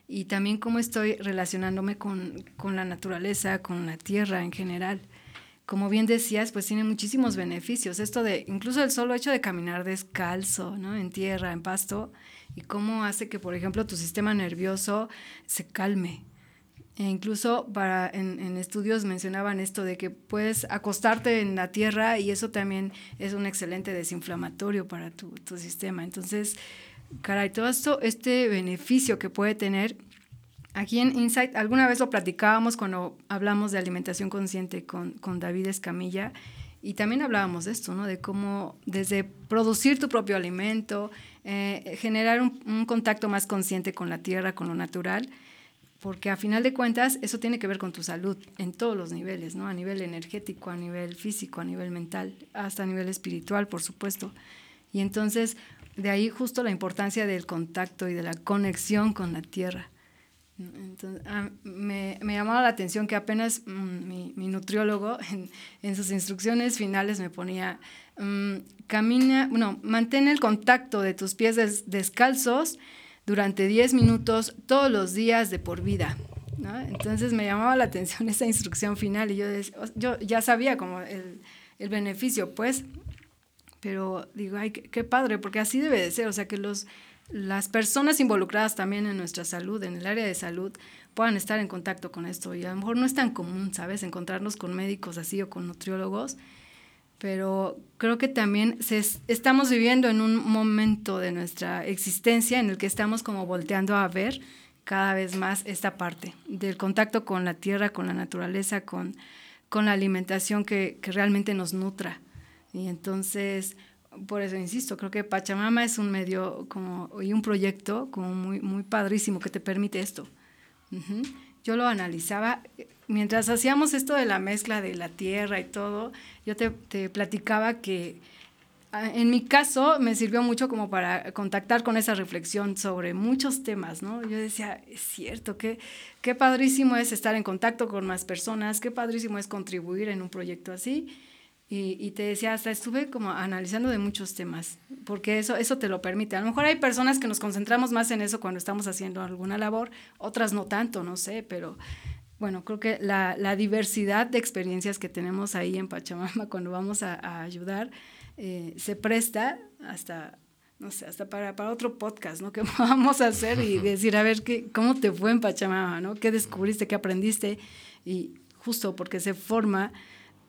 Y también cómo estoy relacionándome con, con la naturaleza, con la tierra en general como bien decías, pues tiene muchísimos beneficios. Esto de, incluso el solo hecho de caminar descalzo, ¿no? En tierra, en pasto, y cómo hace que, por ejemplo, tu sistema nervioso se calme, e incluso para, en, estudios mencionaban esto de que puedes acostarte en la tierra y eso también es un excelente desinflamatorio para tu, tu sistema. Entonces, caray, todo esto, este beneficio que puede tener, aquí en Insight, alguna vez lo platicábamos cuando hablamos de alimentación consciente con, con David Escamilla y también hablábamos de esto, ¿no? De cómo desde producir tu propio alimento, eh, generar un, un contacto más consciente con la tierra, con lo natural, porque a final de cuentas eso tiene que ver con tu salud en todos los niveles, ¿no? A nivel energético, a nivel físico, a nivel mental, hasta a nivel espiritual, por supuesto. Y entonces, de ahí justo la importancia del contacto y de la conexión con la tierra. Entonces, ah, me, me, llamaba la atención que apenas mm, mi, mi, nutriólogo en, en, sus instrucciones finales me ponía, mm, camina, bueno, mantén el contacto de tus pies descalzos durante 10 minutos todos los días de por vida. Entonces me llamaba la atención esa instrucción final y yo, yo ya sabía como el, el, beneficio, pues, pero digo, ay, qué, padre, porque así debe de ser, o sea, que los, las personas involucradas también en nuestra salud, en el área de salud, puedan estar en contacto con esto. Y a lo mejor no es tan común, ¿sabes? Encontrarnos con médicos así o con nutriólogos pero creo que también estamos viviendo en un momento de nuestra existencia en el que estamos como volteando a ver cada vez más esta parte del contacto con la tierra, con la naturaleza, con, con la alimentación que, que realmente nos nutra. Y entonces, por eso insisto, creo que Pachamama es un medio como, y un proyecto como muy, muy padrísimo que te permite esto. Yo lo analizaba mientras hacíamos esto de la mezcla de la tierra y todo, yo te, platicaba que ah, en mi caso me sirvió mucho como para contactar con esa reflexión sobre muchos temas, ¿no? Yo decía, es cierto, qué, qué padrísimo es estar en contacto con más personas, qué padrísimo es contribuir en un proyecto así. Y, y, te decía, hasta estuve como analizando de muchos temas, porque eso, eso te lo permite. A lo mejor hay personas que nos concentramos más en eso cuando estamos haciendo alguna labor, otras no tanto, no sé, pero bueno, creo que la, la, diversidad de experiencias que tenemos ahí en Pachamama cuando vamos a, ayudar eh, se presta hasta, no sé, hasta para, para otro podcast, ¿no? Que vamos a hacer y decir, a ver, qué, ¿cómo te fue en Pachamama, ¿no? ¿Qué descubriste, qué aprendiste? Y justo porque se forma,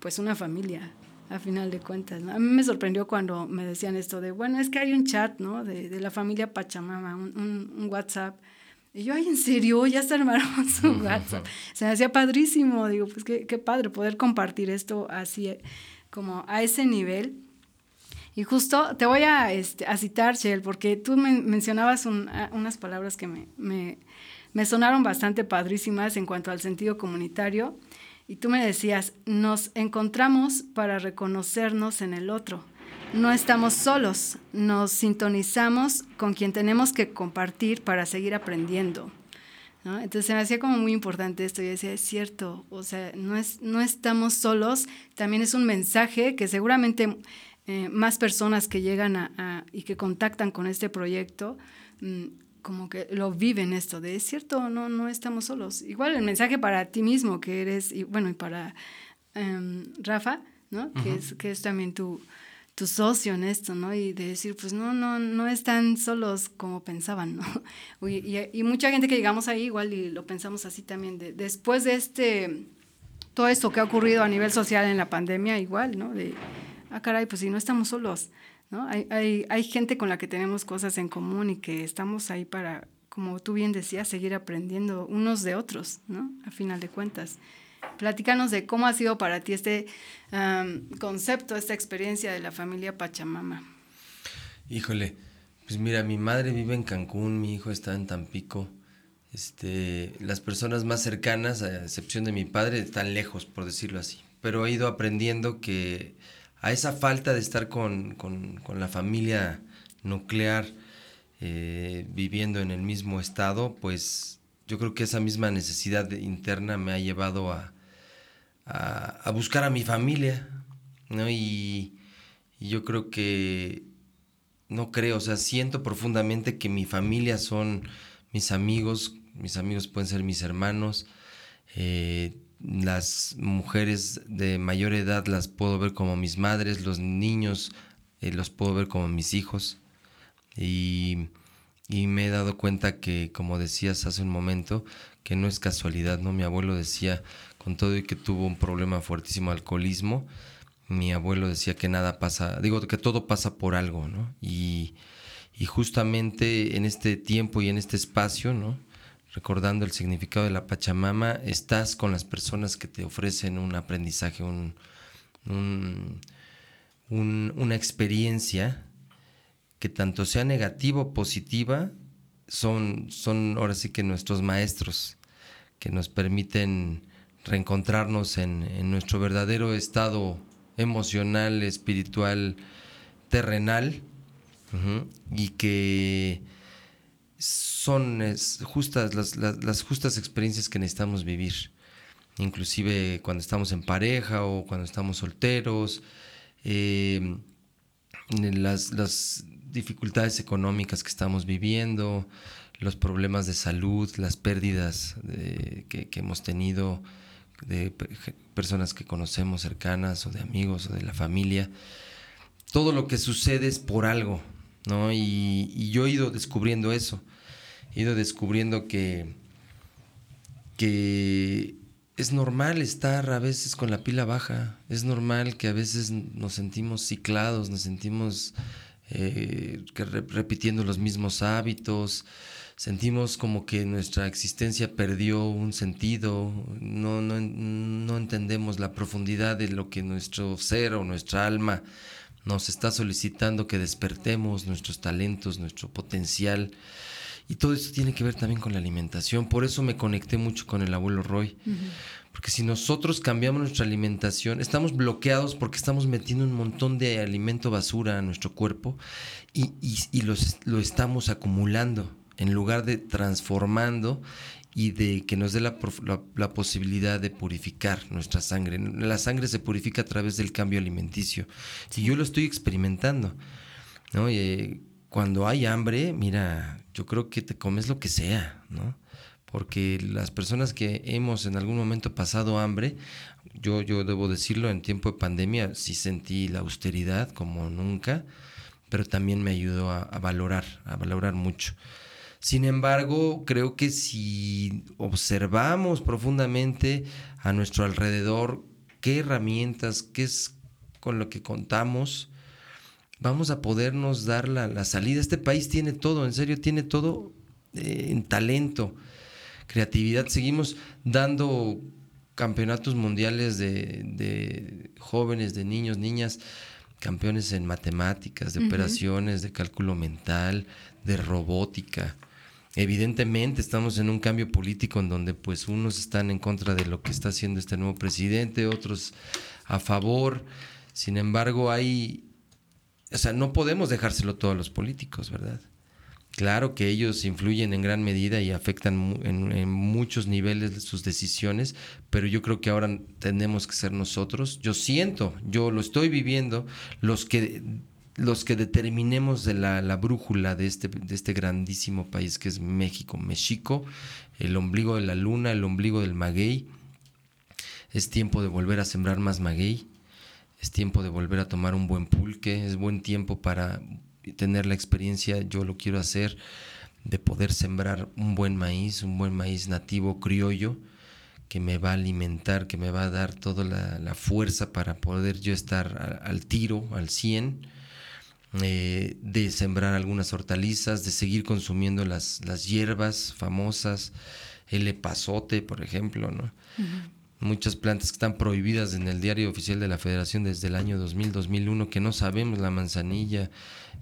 pues, una familia, a final de cuentas. ¿no? A mí me sorprendió cuando me decían esto de, bueno, es que hay un chat, ¿no? De, de la familia Pachamama, un, un, un WhatsApp y yo, ay, ¿en serio? Ya se armaron su WhatsApp. Se me hacía padrísimo. Digo, pues qué, qué padre poder compartir esto así, eh, como a ese nivel. Y justo te voy a, este, a citar, Shell, porque tú me mencionabas unas palabras que me, me, me sonaron bastante padrísimas en cuanto al sentido comunitario. Y tú me decías, nos encontramos para reconocernos en el otro no estamos solos, nos sintonizamos con quien tenemos que compartir para seguir aprendiendo. Entonces se me hacía como muy importante esto. Yo decía, es cierto, o sea, no, es, no estamos solos, también es un mensaje que seguramente eh, más personas que llegan a, y que contactan con este proyecto, mm, como que lo viven esto, de es cierto, no, no estamos solos. Igual el mensaje para ti mismo, que eres, y bueno, y para em, Rafa, ¿no? que, es, que es también tu, tu socio en esto, ¿no? Y de decir, pues no, no, no están solos como pensaban, ¿no? Y, y, mucha gente que llegamos ahí igual y lo pensamos así también, de, después de este, todo esto que ha ocurrido a nivel social en la pandemia, igual, ¿no? De, ah, caray, pues si no estamos solos, ¿no? Hay, hay, hay gente con la que tenemos cosas en común y que estamos ahí para, como tú bien decías, seguir aprendiendo unos de otros, ¿no? A final de cuentas. Platícanos de cómo ha sido para ti este concepto, esta experiencia de la familia Pachamama. Híjole, pues mira, mi madre vive en Cancún, mi hijo está en Tampico. Este, las personas más cercanas, a excepción de mi padre, están lejos, por decirlo así. Pero he ido aprendiendo que a esa falta de estar con, la familia nuclear, eh, viviendo en el mismo estado, pues yo creo que esa misma necesidad interna me ha llevado a, a, buscar a mi familia, ¿no? Y, yo creo que, no creo, o sea, siento profundamente que mi familia son mis amigos, mis amigos pueden ser mis hermanos, eh, las mujeres de mayor edad las puedo ver como mis madres, los niños eh, los puedo ver como mis hijos. Y, y, me he dado cuenta que, como decías hace un momento, que no es casualidad, ¿no? Mi abuelo decía, con todo y que tuvo un problema fuertísimo alcoholismo, mi abuelo decía que nada pasa, digo que todo pasa por algo, ¿no? Y, justamente en este tiempo y en este espacio, ¿no? Recordando el significado de la Pachamama, estás con las personas que te ofrecen un aprendizaje, un, una experiencia que tanto sea negativa o positiva, son, son ahora sí que nuestros maestros que nos permiten reencontrarnos en, nuestro verdadero estado emocional, espiritual, terrenal, y que son justas, las, justas experiencias que necesitamos vivir, inclusive cuando estamos en pareja o cuando estamos solteros, eh, las, las dificultades económicas que estamos viviendo, los problemas de salud, las pérdidas que, que, hemos tenido de personas que conocemos cercanas o de amigos o de la familia. Todo lo que sucede es por algo, ¿no? Y, yo he ido descubriendo eso. He ido descubriendo que, que es normal estar a veces con la pila baja. Es normal que a veces nos sentimos ciclados, nos sentimos eh, que repitiendo los mismos hábitos sentimos como que nuestra existencia perdió un sentido, no, no, entendemos la profundidad de lo que nuestro ser o nuestra alma nos está solicitando que despertemos nuestros talentos, nuestro potencial. Y todo esto tiene que ver también con la alimentación. Por eso me conecté mucho con el abuelo Roy. Porque si nosotros cambiamos nuestra alimentación, estamos bloqueados porque estamos metiendo un montón de alimento basura a nuestro cuerpo y, y, lo estamos acumulando en lugar de transformando y de que nos dé la, posibilidad de purificar nuestra sangre. La sangre se purifica a través del cambio alimenticio. Y yo lo estoy experimentando. ¿no? Eh, cuando hay hambre, mira, yo creo que te comes lo que sea, ¿no? Porque las personas que hemos en algún momento pasado hambre, yo, yo debo decirlo, en tiempo de pandemia sí sentí la austeridad como nunca, pero también me ayudó a valorar, a valorar mucho. Sin embargo, creo que si observamos profundamente a nuestro alrededor qué herramientas, qué es con lo que contamos, vamos a podernos dar la, salida. Este país tiene todo, en serio, tiene todo eh, en talento, creatividad. Seguimos dando campeonatos mundiales de, de, jóvenes, de niños, niñas, campeones en matemáticas, de operaciones, de cálculo mental, de robótica. Evidentemente estamos en un cambio político en donde pues unos están en contra de lo que está haciendo este nuevo presidente, otros a favor. Sin embargo, hay, o sea, no podemos dejárselo todo a los políticos, ¿verdad? Claro que ellos influyen en gran medida y afectan en, muchos niveles sus decisiones, pero yo creo que ahora tenemos que ser nosotros. Yo siento, yo lo estoy viviendo, los que, los que determinemos de la, la brújula de este, de este grandísimo país que es México, México, el ombligo de la luna, el ombligo del maguey. Es tiempo de volver a sembrar más maguey, es tiempo de volver a tomar un buen pulque, es buen tiempo para tener la experiencia, yo lo quiero hacer, de poder sembrar un buen maíz, un buen maíz nativo criollo, que me va a alimentar, que me va a dar toda la, fuerza para poder yo estar al, tiro, al 100, eh, de sembrar algunas hortalizas, de seguir consumiendo las, las hierbas famosas, el epazote, por ejemplo, ¿no? Muchas plantas que están prohibidas en el diario oficial de la Federación desde el año 2000-2001, que no sabemos, la manzanilla,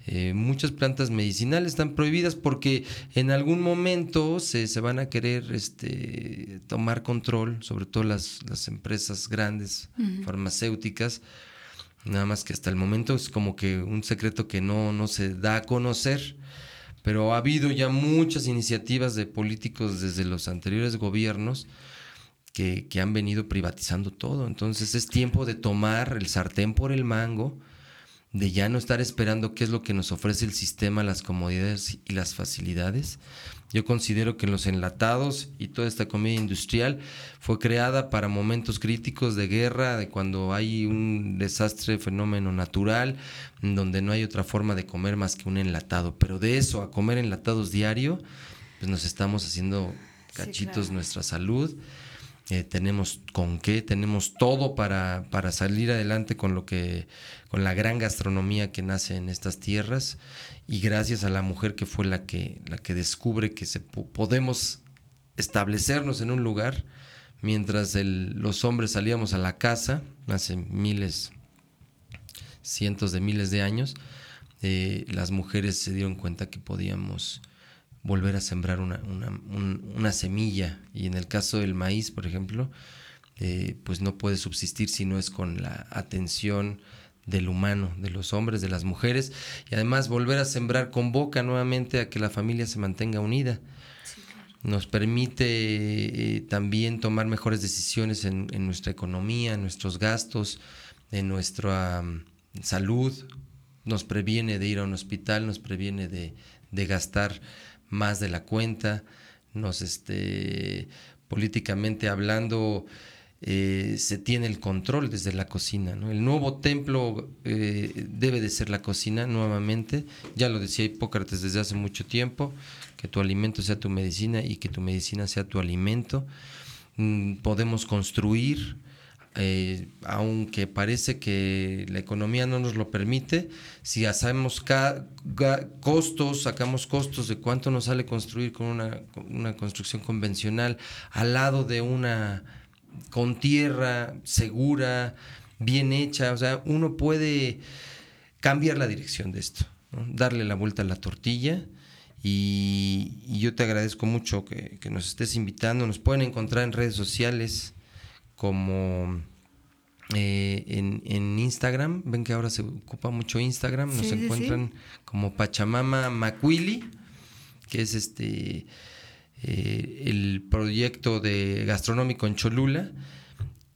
eh, muchas plantas medicinales están prohibidas porque en algún momento se, se van a querer este, tomar control, sobre todo las, las empresas grandes, farmacéuticas, nada más que hasta el momento es como que un secreto que no, no se da a conocer. Pero ha habido ya muchas iniciativas de políticos desde los anteriores gobiernos que, han venido privatizando todo. Entonces es tiempo de tomar el sartén por el mango, de ya no estar esperando qué es lo que nos ofrece el sistema, las comodidades y las facilidades. Yo considero que los enlatados y toda esta comida industrial fue creada para momentos críticos de guerra, de cuando hay un desastre, fenómeno natural, donde no hay otra forma de comer más que un enlatado. Pero de eso a comer enlatados diario, pues nos estamos haciendo cachitos nuestra salud eh, tenemos con qué, tenemos todo para, para, salir adelante con lo que, con la gran gastronomía que nace en estas tierras. Y gracias a la mujer que fue la que, la que descubre que se, podemos establecernos en un lugar mientras los hombres salíamos a la casa hace miles, cientos de miles de años, eh, las mujeres se dieron cuenta que podíamos volver a sembrar una, una, semilla. Y en el caso del maíz, por ejemplo, eh, pues no puede subsistir si no es con la atención del humano, de los hombres, de las mujeres, y además volver a sembrar con boca nuevamente a que la familia se mantenga unida. Nos permite eh, también tomar mejores decisiones en, nuestra economía, en nuestros gastos, en nuestra mm, salud, nos previene de ir a un hospital, nos previene de, de gastar más de la cuenta, nos este, políticamente hablando, eh, se tiene el control desde la cocina. El nuevo templo eh, debe de ser la cocina nuevamente. Ya lo decía Hipócrates desde hace mucho tiempo, que tu alimento sea tu medicina y que tu medicina sea tu alimento. Mm, podemos construir eh, aunque parece que la economía no nos lo permite, si hacemos costos, sacamos costos de cuánto nos sale construir con una, una, construcción convencional al lado de una con tierra segura, bien hecha, o sea, uno puede cambiar la dirección de esto, darle la vuelta a la tortilla. Y, yo te agradezco mucho que, que nos estés invitando. Nos pueden encontrar en redes sociales como eh, en, Instagram, ven que ahora se ocupa mucho Instagram, nos encuentran como Pachamama Macuili, que es este eh, el proyecto de gastronómico en Cholula.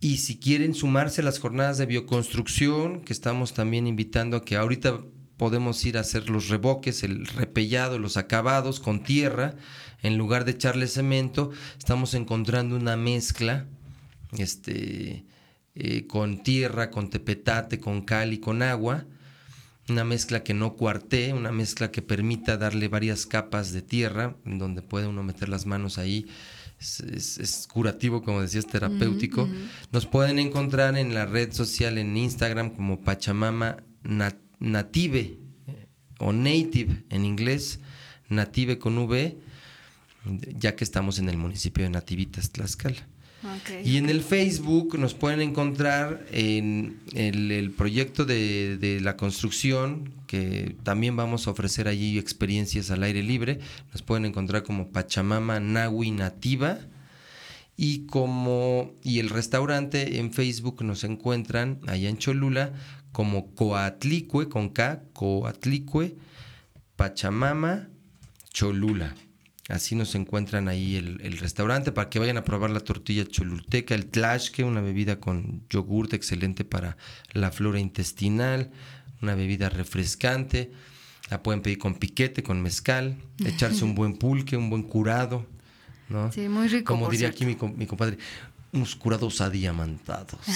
Y si quieren sumarse a las jornadas de bioconstrucción, que estamos también invitando a que ahorita podemos ir a hacer los reboques, el repellado, los acabados con tierra, en lugar de echarle cemento, estamos encontrando una mezcla este, eh, con tierra, con tepetate, con cal y con agua. Una mezcla que no cuartee, una mezcla que permita darle varias capas de tierra, en donde puede uno meter las manos ahí. Es, curativo, como decías, terapéutico. Nos pueden encontrar en la red social, en Instagram, como Pachamama Native eh, o Native en inglés, Native con V, ya que estamos en el municipio de Nativitas, Tlaxcala. Y en el Facebook nos pueden encontrar en el, proyecto de, la construcción, que también vamos a ofrecer allí experiencias al aire libre. Nos pueden encontrar como Pachamama Nahui Nativa. Y como y el restaurante en Facebook nos encuentran allá en Cholula como Coatlicue con K, Coatlicue, Pachamama, Cholula. Así nos encuentran ahí el, el, restaurante para que vayan a probar la tortilla cholulteca, el tlashke, una bebida con yogurt excelente para la flora intestinal, una bebida refrescante. La pueden pedir con piquete, con mezcal, echarse un buen pulque, un buen curado. ¿no? Sí, muy rico. Como diría cierto. aquí mi, mi compadre, unos curados adiamantados.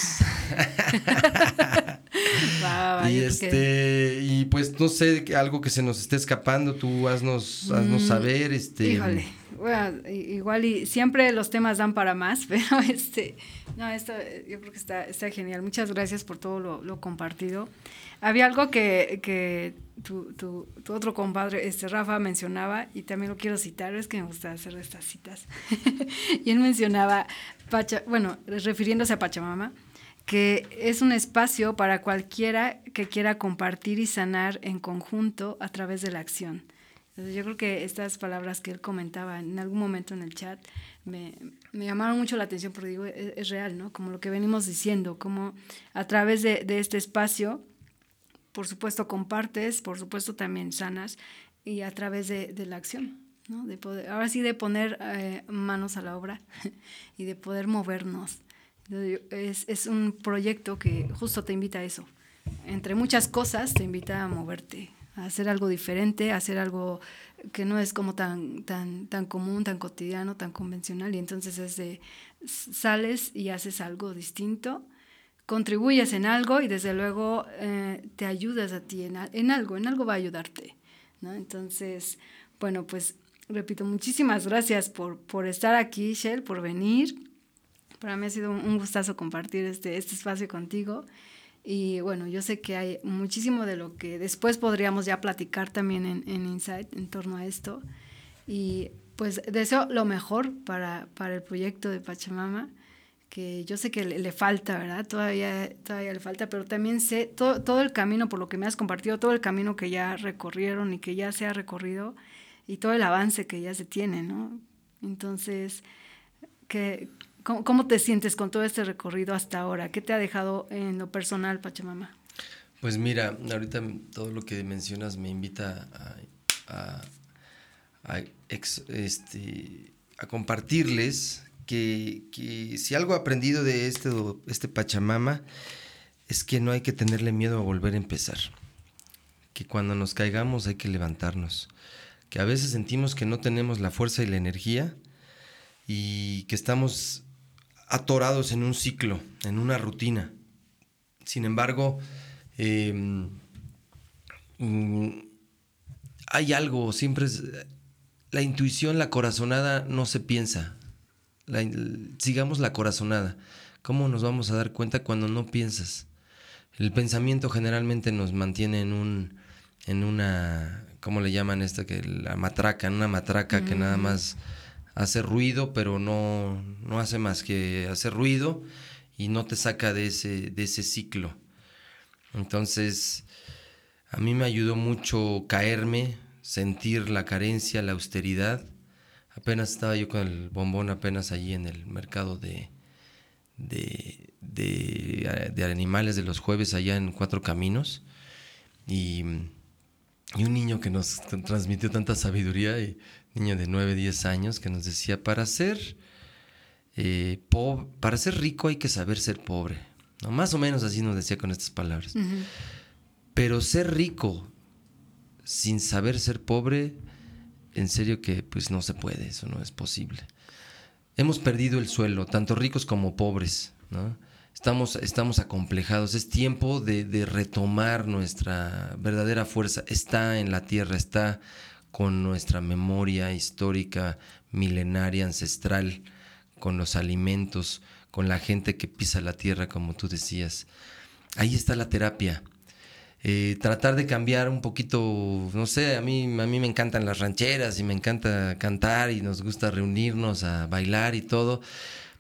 Va, va, y que- este, y pues no sé, algo que se nos esté escapando, tú haznos, haznos Mm, saber, este. Híjole, bueno, igual y siempre los temas dan para más, pero este, no, esto yo creo que está, está genial. Muchas gracias por todo lo, lo compartido. Había algo que, que tu, tu, tu otro compadre, este Rafa, mencionaba, y también lo quiero citar, es que me gusta hacer estas citas. y él mencionaba, Pacha, bueno, refiriéndose a Pachamama, que es un espacio para cualquiera que quiera compartir y sanar en conjunto a través de la acción. Entonces, yo creo que estas palabras que él comentaba en algún momento en el chat me, me llamaron mucho la atención porque digo, es, es real, ¿no? Como lo que venimos diciendo, como a través de, de este espacio, por supuesto compartes, por supuesto también sanas y a través de, la acción. De poder, ahora sí de poner eh, manos a la obra y de poder movernos. Es, es un proyecto que justo te invita a eso. Entre muchas cosas te invita a moverte, a hacer algo diferente, a hacer algo que no es como tan, tan, tan común, tan cotidiano, tan convencional. Y entonces es de sales y haces algo distinto, contribuyes en algo y desde luego eh, te ayudas a ti en, en algo, en algo va a ayudarte. ¿no? Entonces, bueno, pues repito, muchísimas gracias por, por estar aquí, Shell, por venir. Para mí ha sido un gustazo compartir este, este espacio contigo. Y bueno, yo sé que hay muchísimo de lo que después podríamos ya platicar también en, en Insight en torno a esto. Y pues deseo lo mejor para, para el proyecto de Pachamama, que yo sé que le, le falta, ¿verdad? Todavía, todavía le falta, pero también sé todo, todo el camino, por lo que me has compartido, todo el camino que ya recorrieron y que ya se ha recorrido y todo el avance que ya se tiene, ¿no? Entonces, ¿qué, cómo, cómo te sientes con todo este recorrido hasta ahora? ¿Qué te ha dejado en lo personal, Pachamama? Pues mira, ahorita todo lo que mencionas me invita a, a- ex- este, a compartirles que, si algo he aprendido de este, este Pachamama es que no hay que tenerle miedo a volver a empezar. Que cuando nos caigamos hay que levantarnos. Que a veces sentimos que no tenemos la fuerza y la energía y que estamos atorados en un ciclo, en una rutina. Sin embargo, eh, mm, hay algo, siempre. La intuición, la corazonada no se piensa. La sigamos la corazonada. ¿Cómo nos vamos a dar cuenta cuando no piensas? El pensamiento generalmente nos mantiene en un, en una, ¿cómo le llaman esta? Que la matraca, en una matraca que nada más hace ruido, pero no, no hace más que hacer ruido y no te saca de ese, de ese ciclo. Entonces, a mí me ayudó mucho caerme, sentir la carencia, la austeridad. Apenas estaba yo con el bombón, apenas allí en el mercado de, de, de, de animales de los jueves allá en Cuatro Caminos. Y, y un niño que nos transmitió tanta sabiduría, y niño de 9, 10 años, que nos decía, para ser, eh, para ser rico hay que saber ser pobre. ¿no? Más o menos así nos decía con estas palabras. Pero ser rico sin saber ser pobre, en serio que pues no se puede, eso no es posible. Hemos perdido el suelo, tanto ricos como pobres, ¿no? Estamos, estamos acomplejados, es tiempo de, de retomar nuestra verdadera fuerza. Está en la tierra, está con nuestra memoria histórica, milenaria, ancestral, con los alimentos, con la gente que pisa la tierra, como tú decías. Ahí está la terapia. Eh, tratar de cambiar un poquito, no sé, a mí, a mí me encantan las rancheras y me encanta cantar y nos gusta reunirnos a bailar y todo,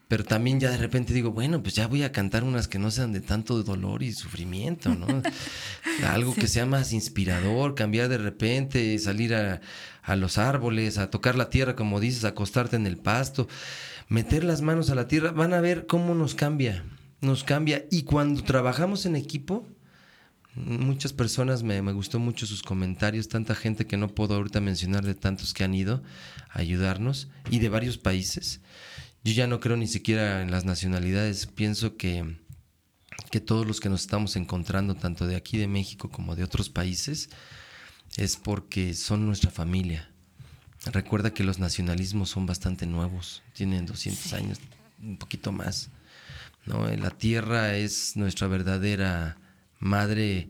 pero también ya de repente digo, bueno, pues ya voy a cantar unas que no sean de tanto dolor y sufrimiento, ¿no? Algo que sea más inspirador, cambiar de repente, salir a, a los árboles, a tocar la tierra, como dices, acostarte en el pasto, meter las manos a la tierra, van a ver cómo nos cambia, nos cambia. Y cuando trabajamos en equipo, Muchas personas me, me, gustó mucho sus comentarios, tanta gente que no puedo ahorita mencionar de tantos que han ido a ayudarnos y de varios países. Yo ya no creo ni siquiera en las nacionalidades, pienso que, que todos los que nos estamos encontrando, tanto de aquí de México como de otros países, es porque son nuestra familia. Recuerda que los nacionalismos son bastante nuevos, tienen 200 años, un poquito más. ¿no? La tierra es nuestra verdadera madre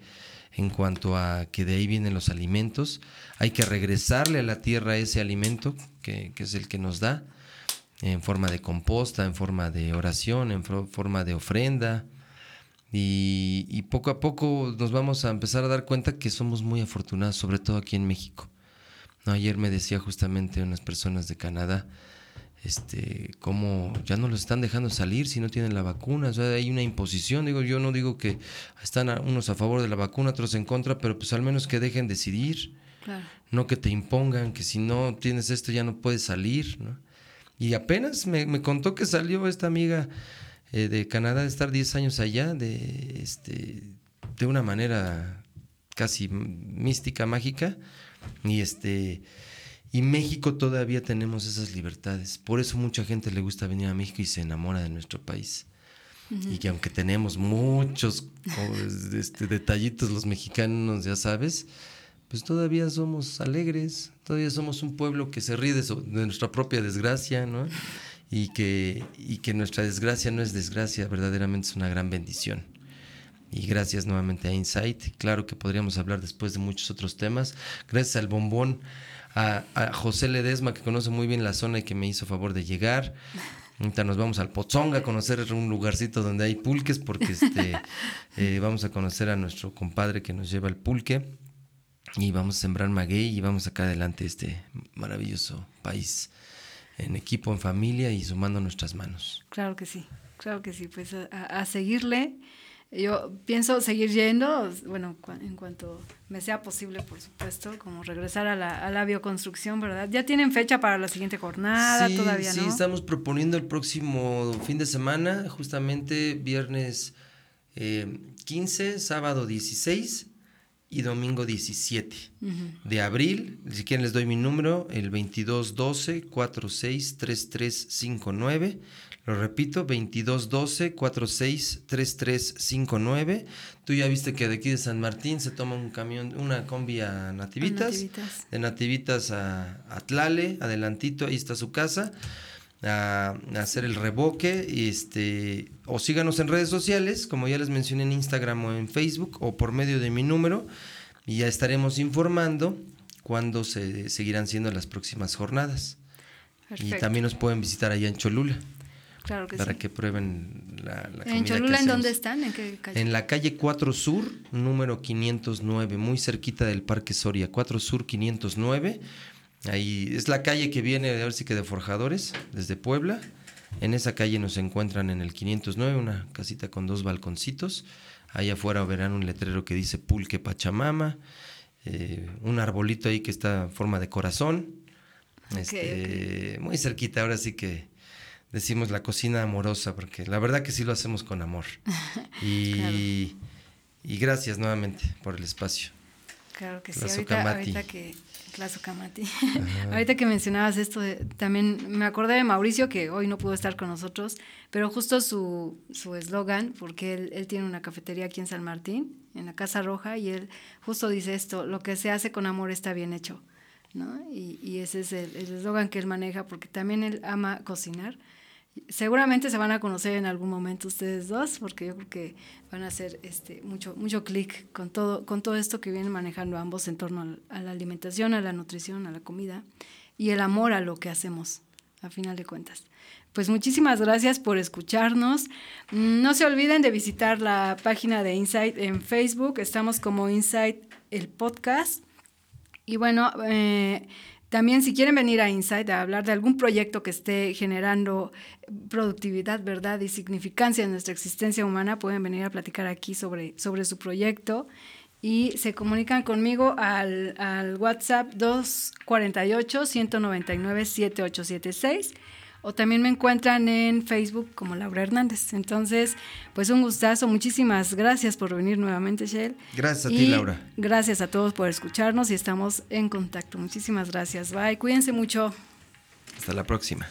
en cuanto a que de ahí vienen los alimentos. Hay que regresarle a la tierra ese alimento que, que es el que nos da, en forma de composta, en forma de oración, en forma de ofrenda. Y, y, poco a poco nos vamos a empezar a dar cuenta que somos muy afortunados, sobre todo aquí en México. No, ayer me decía justamente unas personas de Canadá, este, cómo ya no los están dejando salir si no tienen la vacuna, o sea, hay una imposición, digo, yo no digo que están unos a favor de la vacuna, otros en contra, pero pues al menos que dejen decidir, no que te impongan, que si no tienes esto ya no puedes salir, ¿no? Y apenas me, me contó que salió esta amiga eh, de Canadá de estar 10 años allá, de, este, de una manera casi mística, mágica, y este y México todavía tenemos esas libertades. Por eso mucha gente le gusta venir a México y se enamora de nuestro país. Y que aunque tenemos muchos este, detallitos los mexicanos, ya sabes, pues todavía somos alegres, todavía somos un pueblo que se ríe de, de nuestra propia desgracia, ¿no? Y que, y que nuestra desgracia no es desgracia, verdaderamente es una gran bendición y gracias nuevamente a Insight. Claro que podríamos hablar después de muchos otros temas. Gracias al bombón, a, José Ledesma, que conoce muy bien la zona y que me hizo favor de llegar. Ahorita nos vamos al Pozonga a conocer un lugarcito donde hay pulques, porque este, eh, vamos a conocer a nuestro compadre que nos lleva el pulque. Y vamos a sembrar maguey y vamos a sacar adelante este maravilloso país en equipo, en familia y sumando nuestras manos. Claro que sí, claro que sí, pues a seguirle. Yo pienso seguir yendo, bueno, en cuanto me sea posible, por supuesto, como regresar a la, a la bioconstrucción, ¿verdad? ¿Ya tienen fecha para la siguiente jornada? Todavía no. Sí, estamos proponiendo el próximo fin de semana, justamente viernes 15, eh, sábado 16 y domingo 17 de abril. Si quieren les doy mi número, el 2212 463359. Lo repito, 2212-463359. Tú ya viste que de aquí de San Martín se toma un camión, una combi a Nativitas. De Nativitas a, Atlale, adelantito, ahí está su casa. A, hacer el reboque este o síganos en redes sociales como ya les mencioné en Instagram o en Facebook o por medio de mi número y ya estaremos informando cuándo se seguirán siendo las próximas jornadas y también nos pueden visitar allá en Cholula para que prueben la, la ¿En Cholula en dónde están? ¿En qué calle? En la calle 4 Sur, número 509, muy cerquita del Parque Soria, 4 Sur 509. Ahí es la calle que viene, a ver si que de Forjadores, desde Puebla. En esa calle nos encuentran en el 509, una casita con dos balconcitos. Allá afuera verán un letrero que dice Pulque Pachamama, eh, un arbolito ahí que está en forma de corazón. este, Muy cerquita, ahora sí que decimos la cocina amorosa, porque la verdad que sí lo hacemos con amor. Y, y gracias nuevamente por el espacio. Claro que sí, ahorita, ahorita, que... ahorita que mencionabas esto, también me acordé de Mauricio, que hoy no pudo estar con nosotros, pero justo su eslogan, porque él, él tiene una cafetería aquí en San Martín, en la Casa Roja, y él justo dice esto, lo que se hace con amor está bien hecho. ¿no? Y, y ese es el eslogan que él maneja, porque también él ama cocinar Seguramente se van a conocer en algún momento ustedes dos, porque yo creo que van a hacer este, mucho, mucho clic con todo, con todo esto que vienen manejando ambos en torno a la alimentación, a la nutrición, a la comida y el amor a lo que hacemos, a final de cuentas. Pues muchísimas gracias por escucharnos. No se olviden de visitar la página de Insight en Facebook. Estamos como Insight el podcast. Y bueno, eh, también si quieren venir a Insight a hablar de algún proyecto que esté generando productividad, verdad y significancia en nuestra existencia humana, pueden venir a platicar aquí sobre, sobre su proyecto. Y se comunican conmigo al, al WhatsApp 248-199-7876 o también me encuentran en Facebook como Laura Hernández. Entonces, pues un gustazo, muchísimas gracias por venir nuevamente, Shell. Gracias a ti, Laura. Gracias a todos por escucharnos y estamos en contacto. Muchísimas gracias. Bye, cuídense mucho. Hasta la próxima.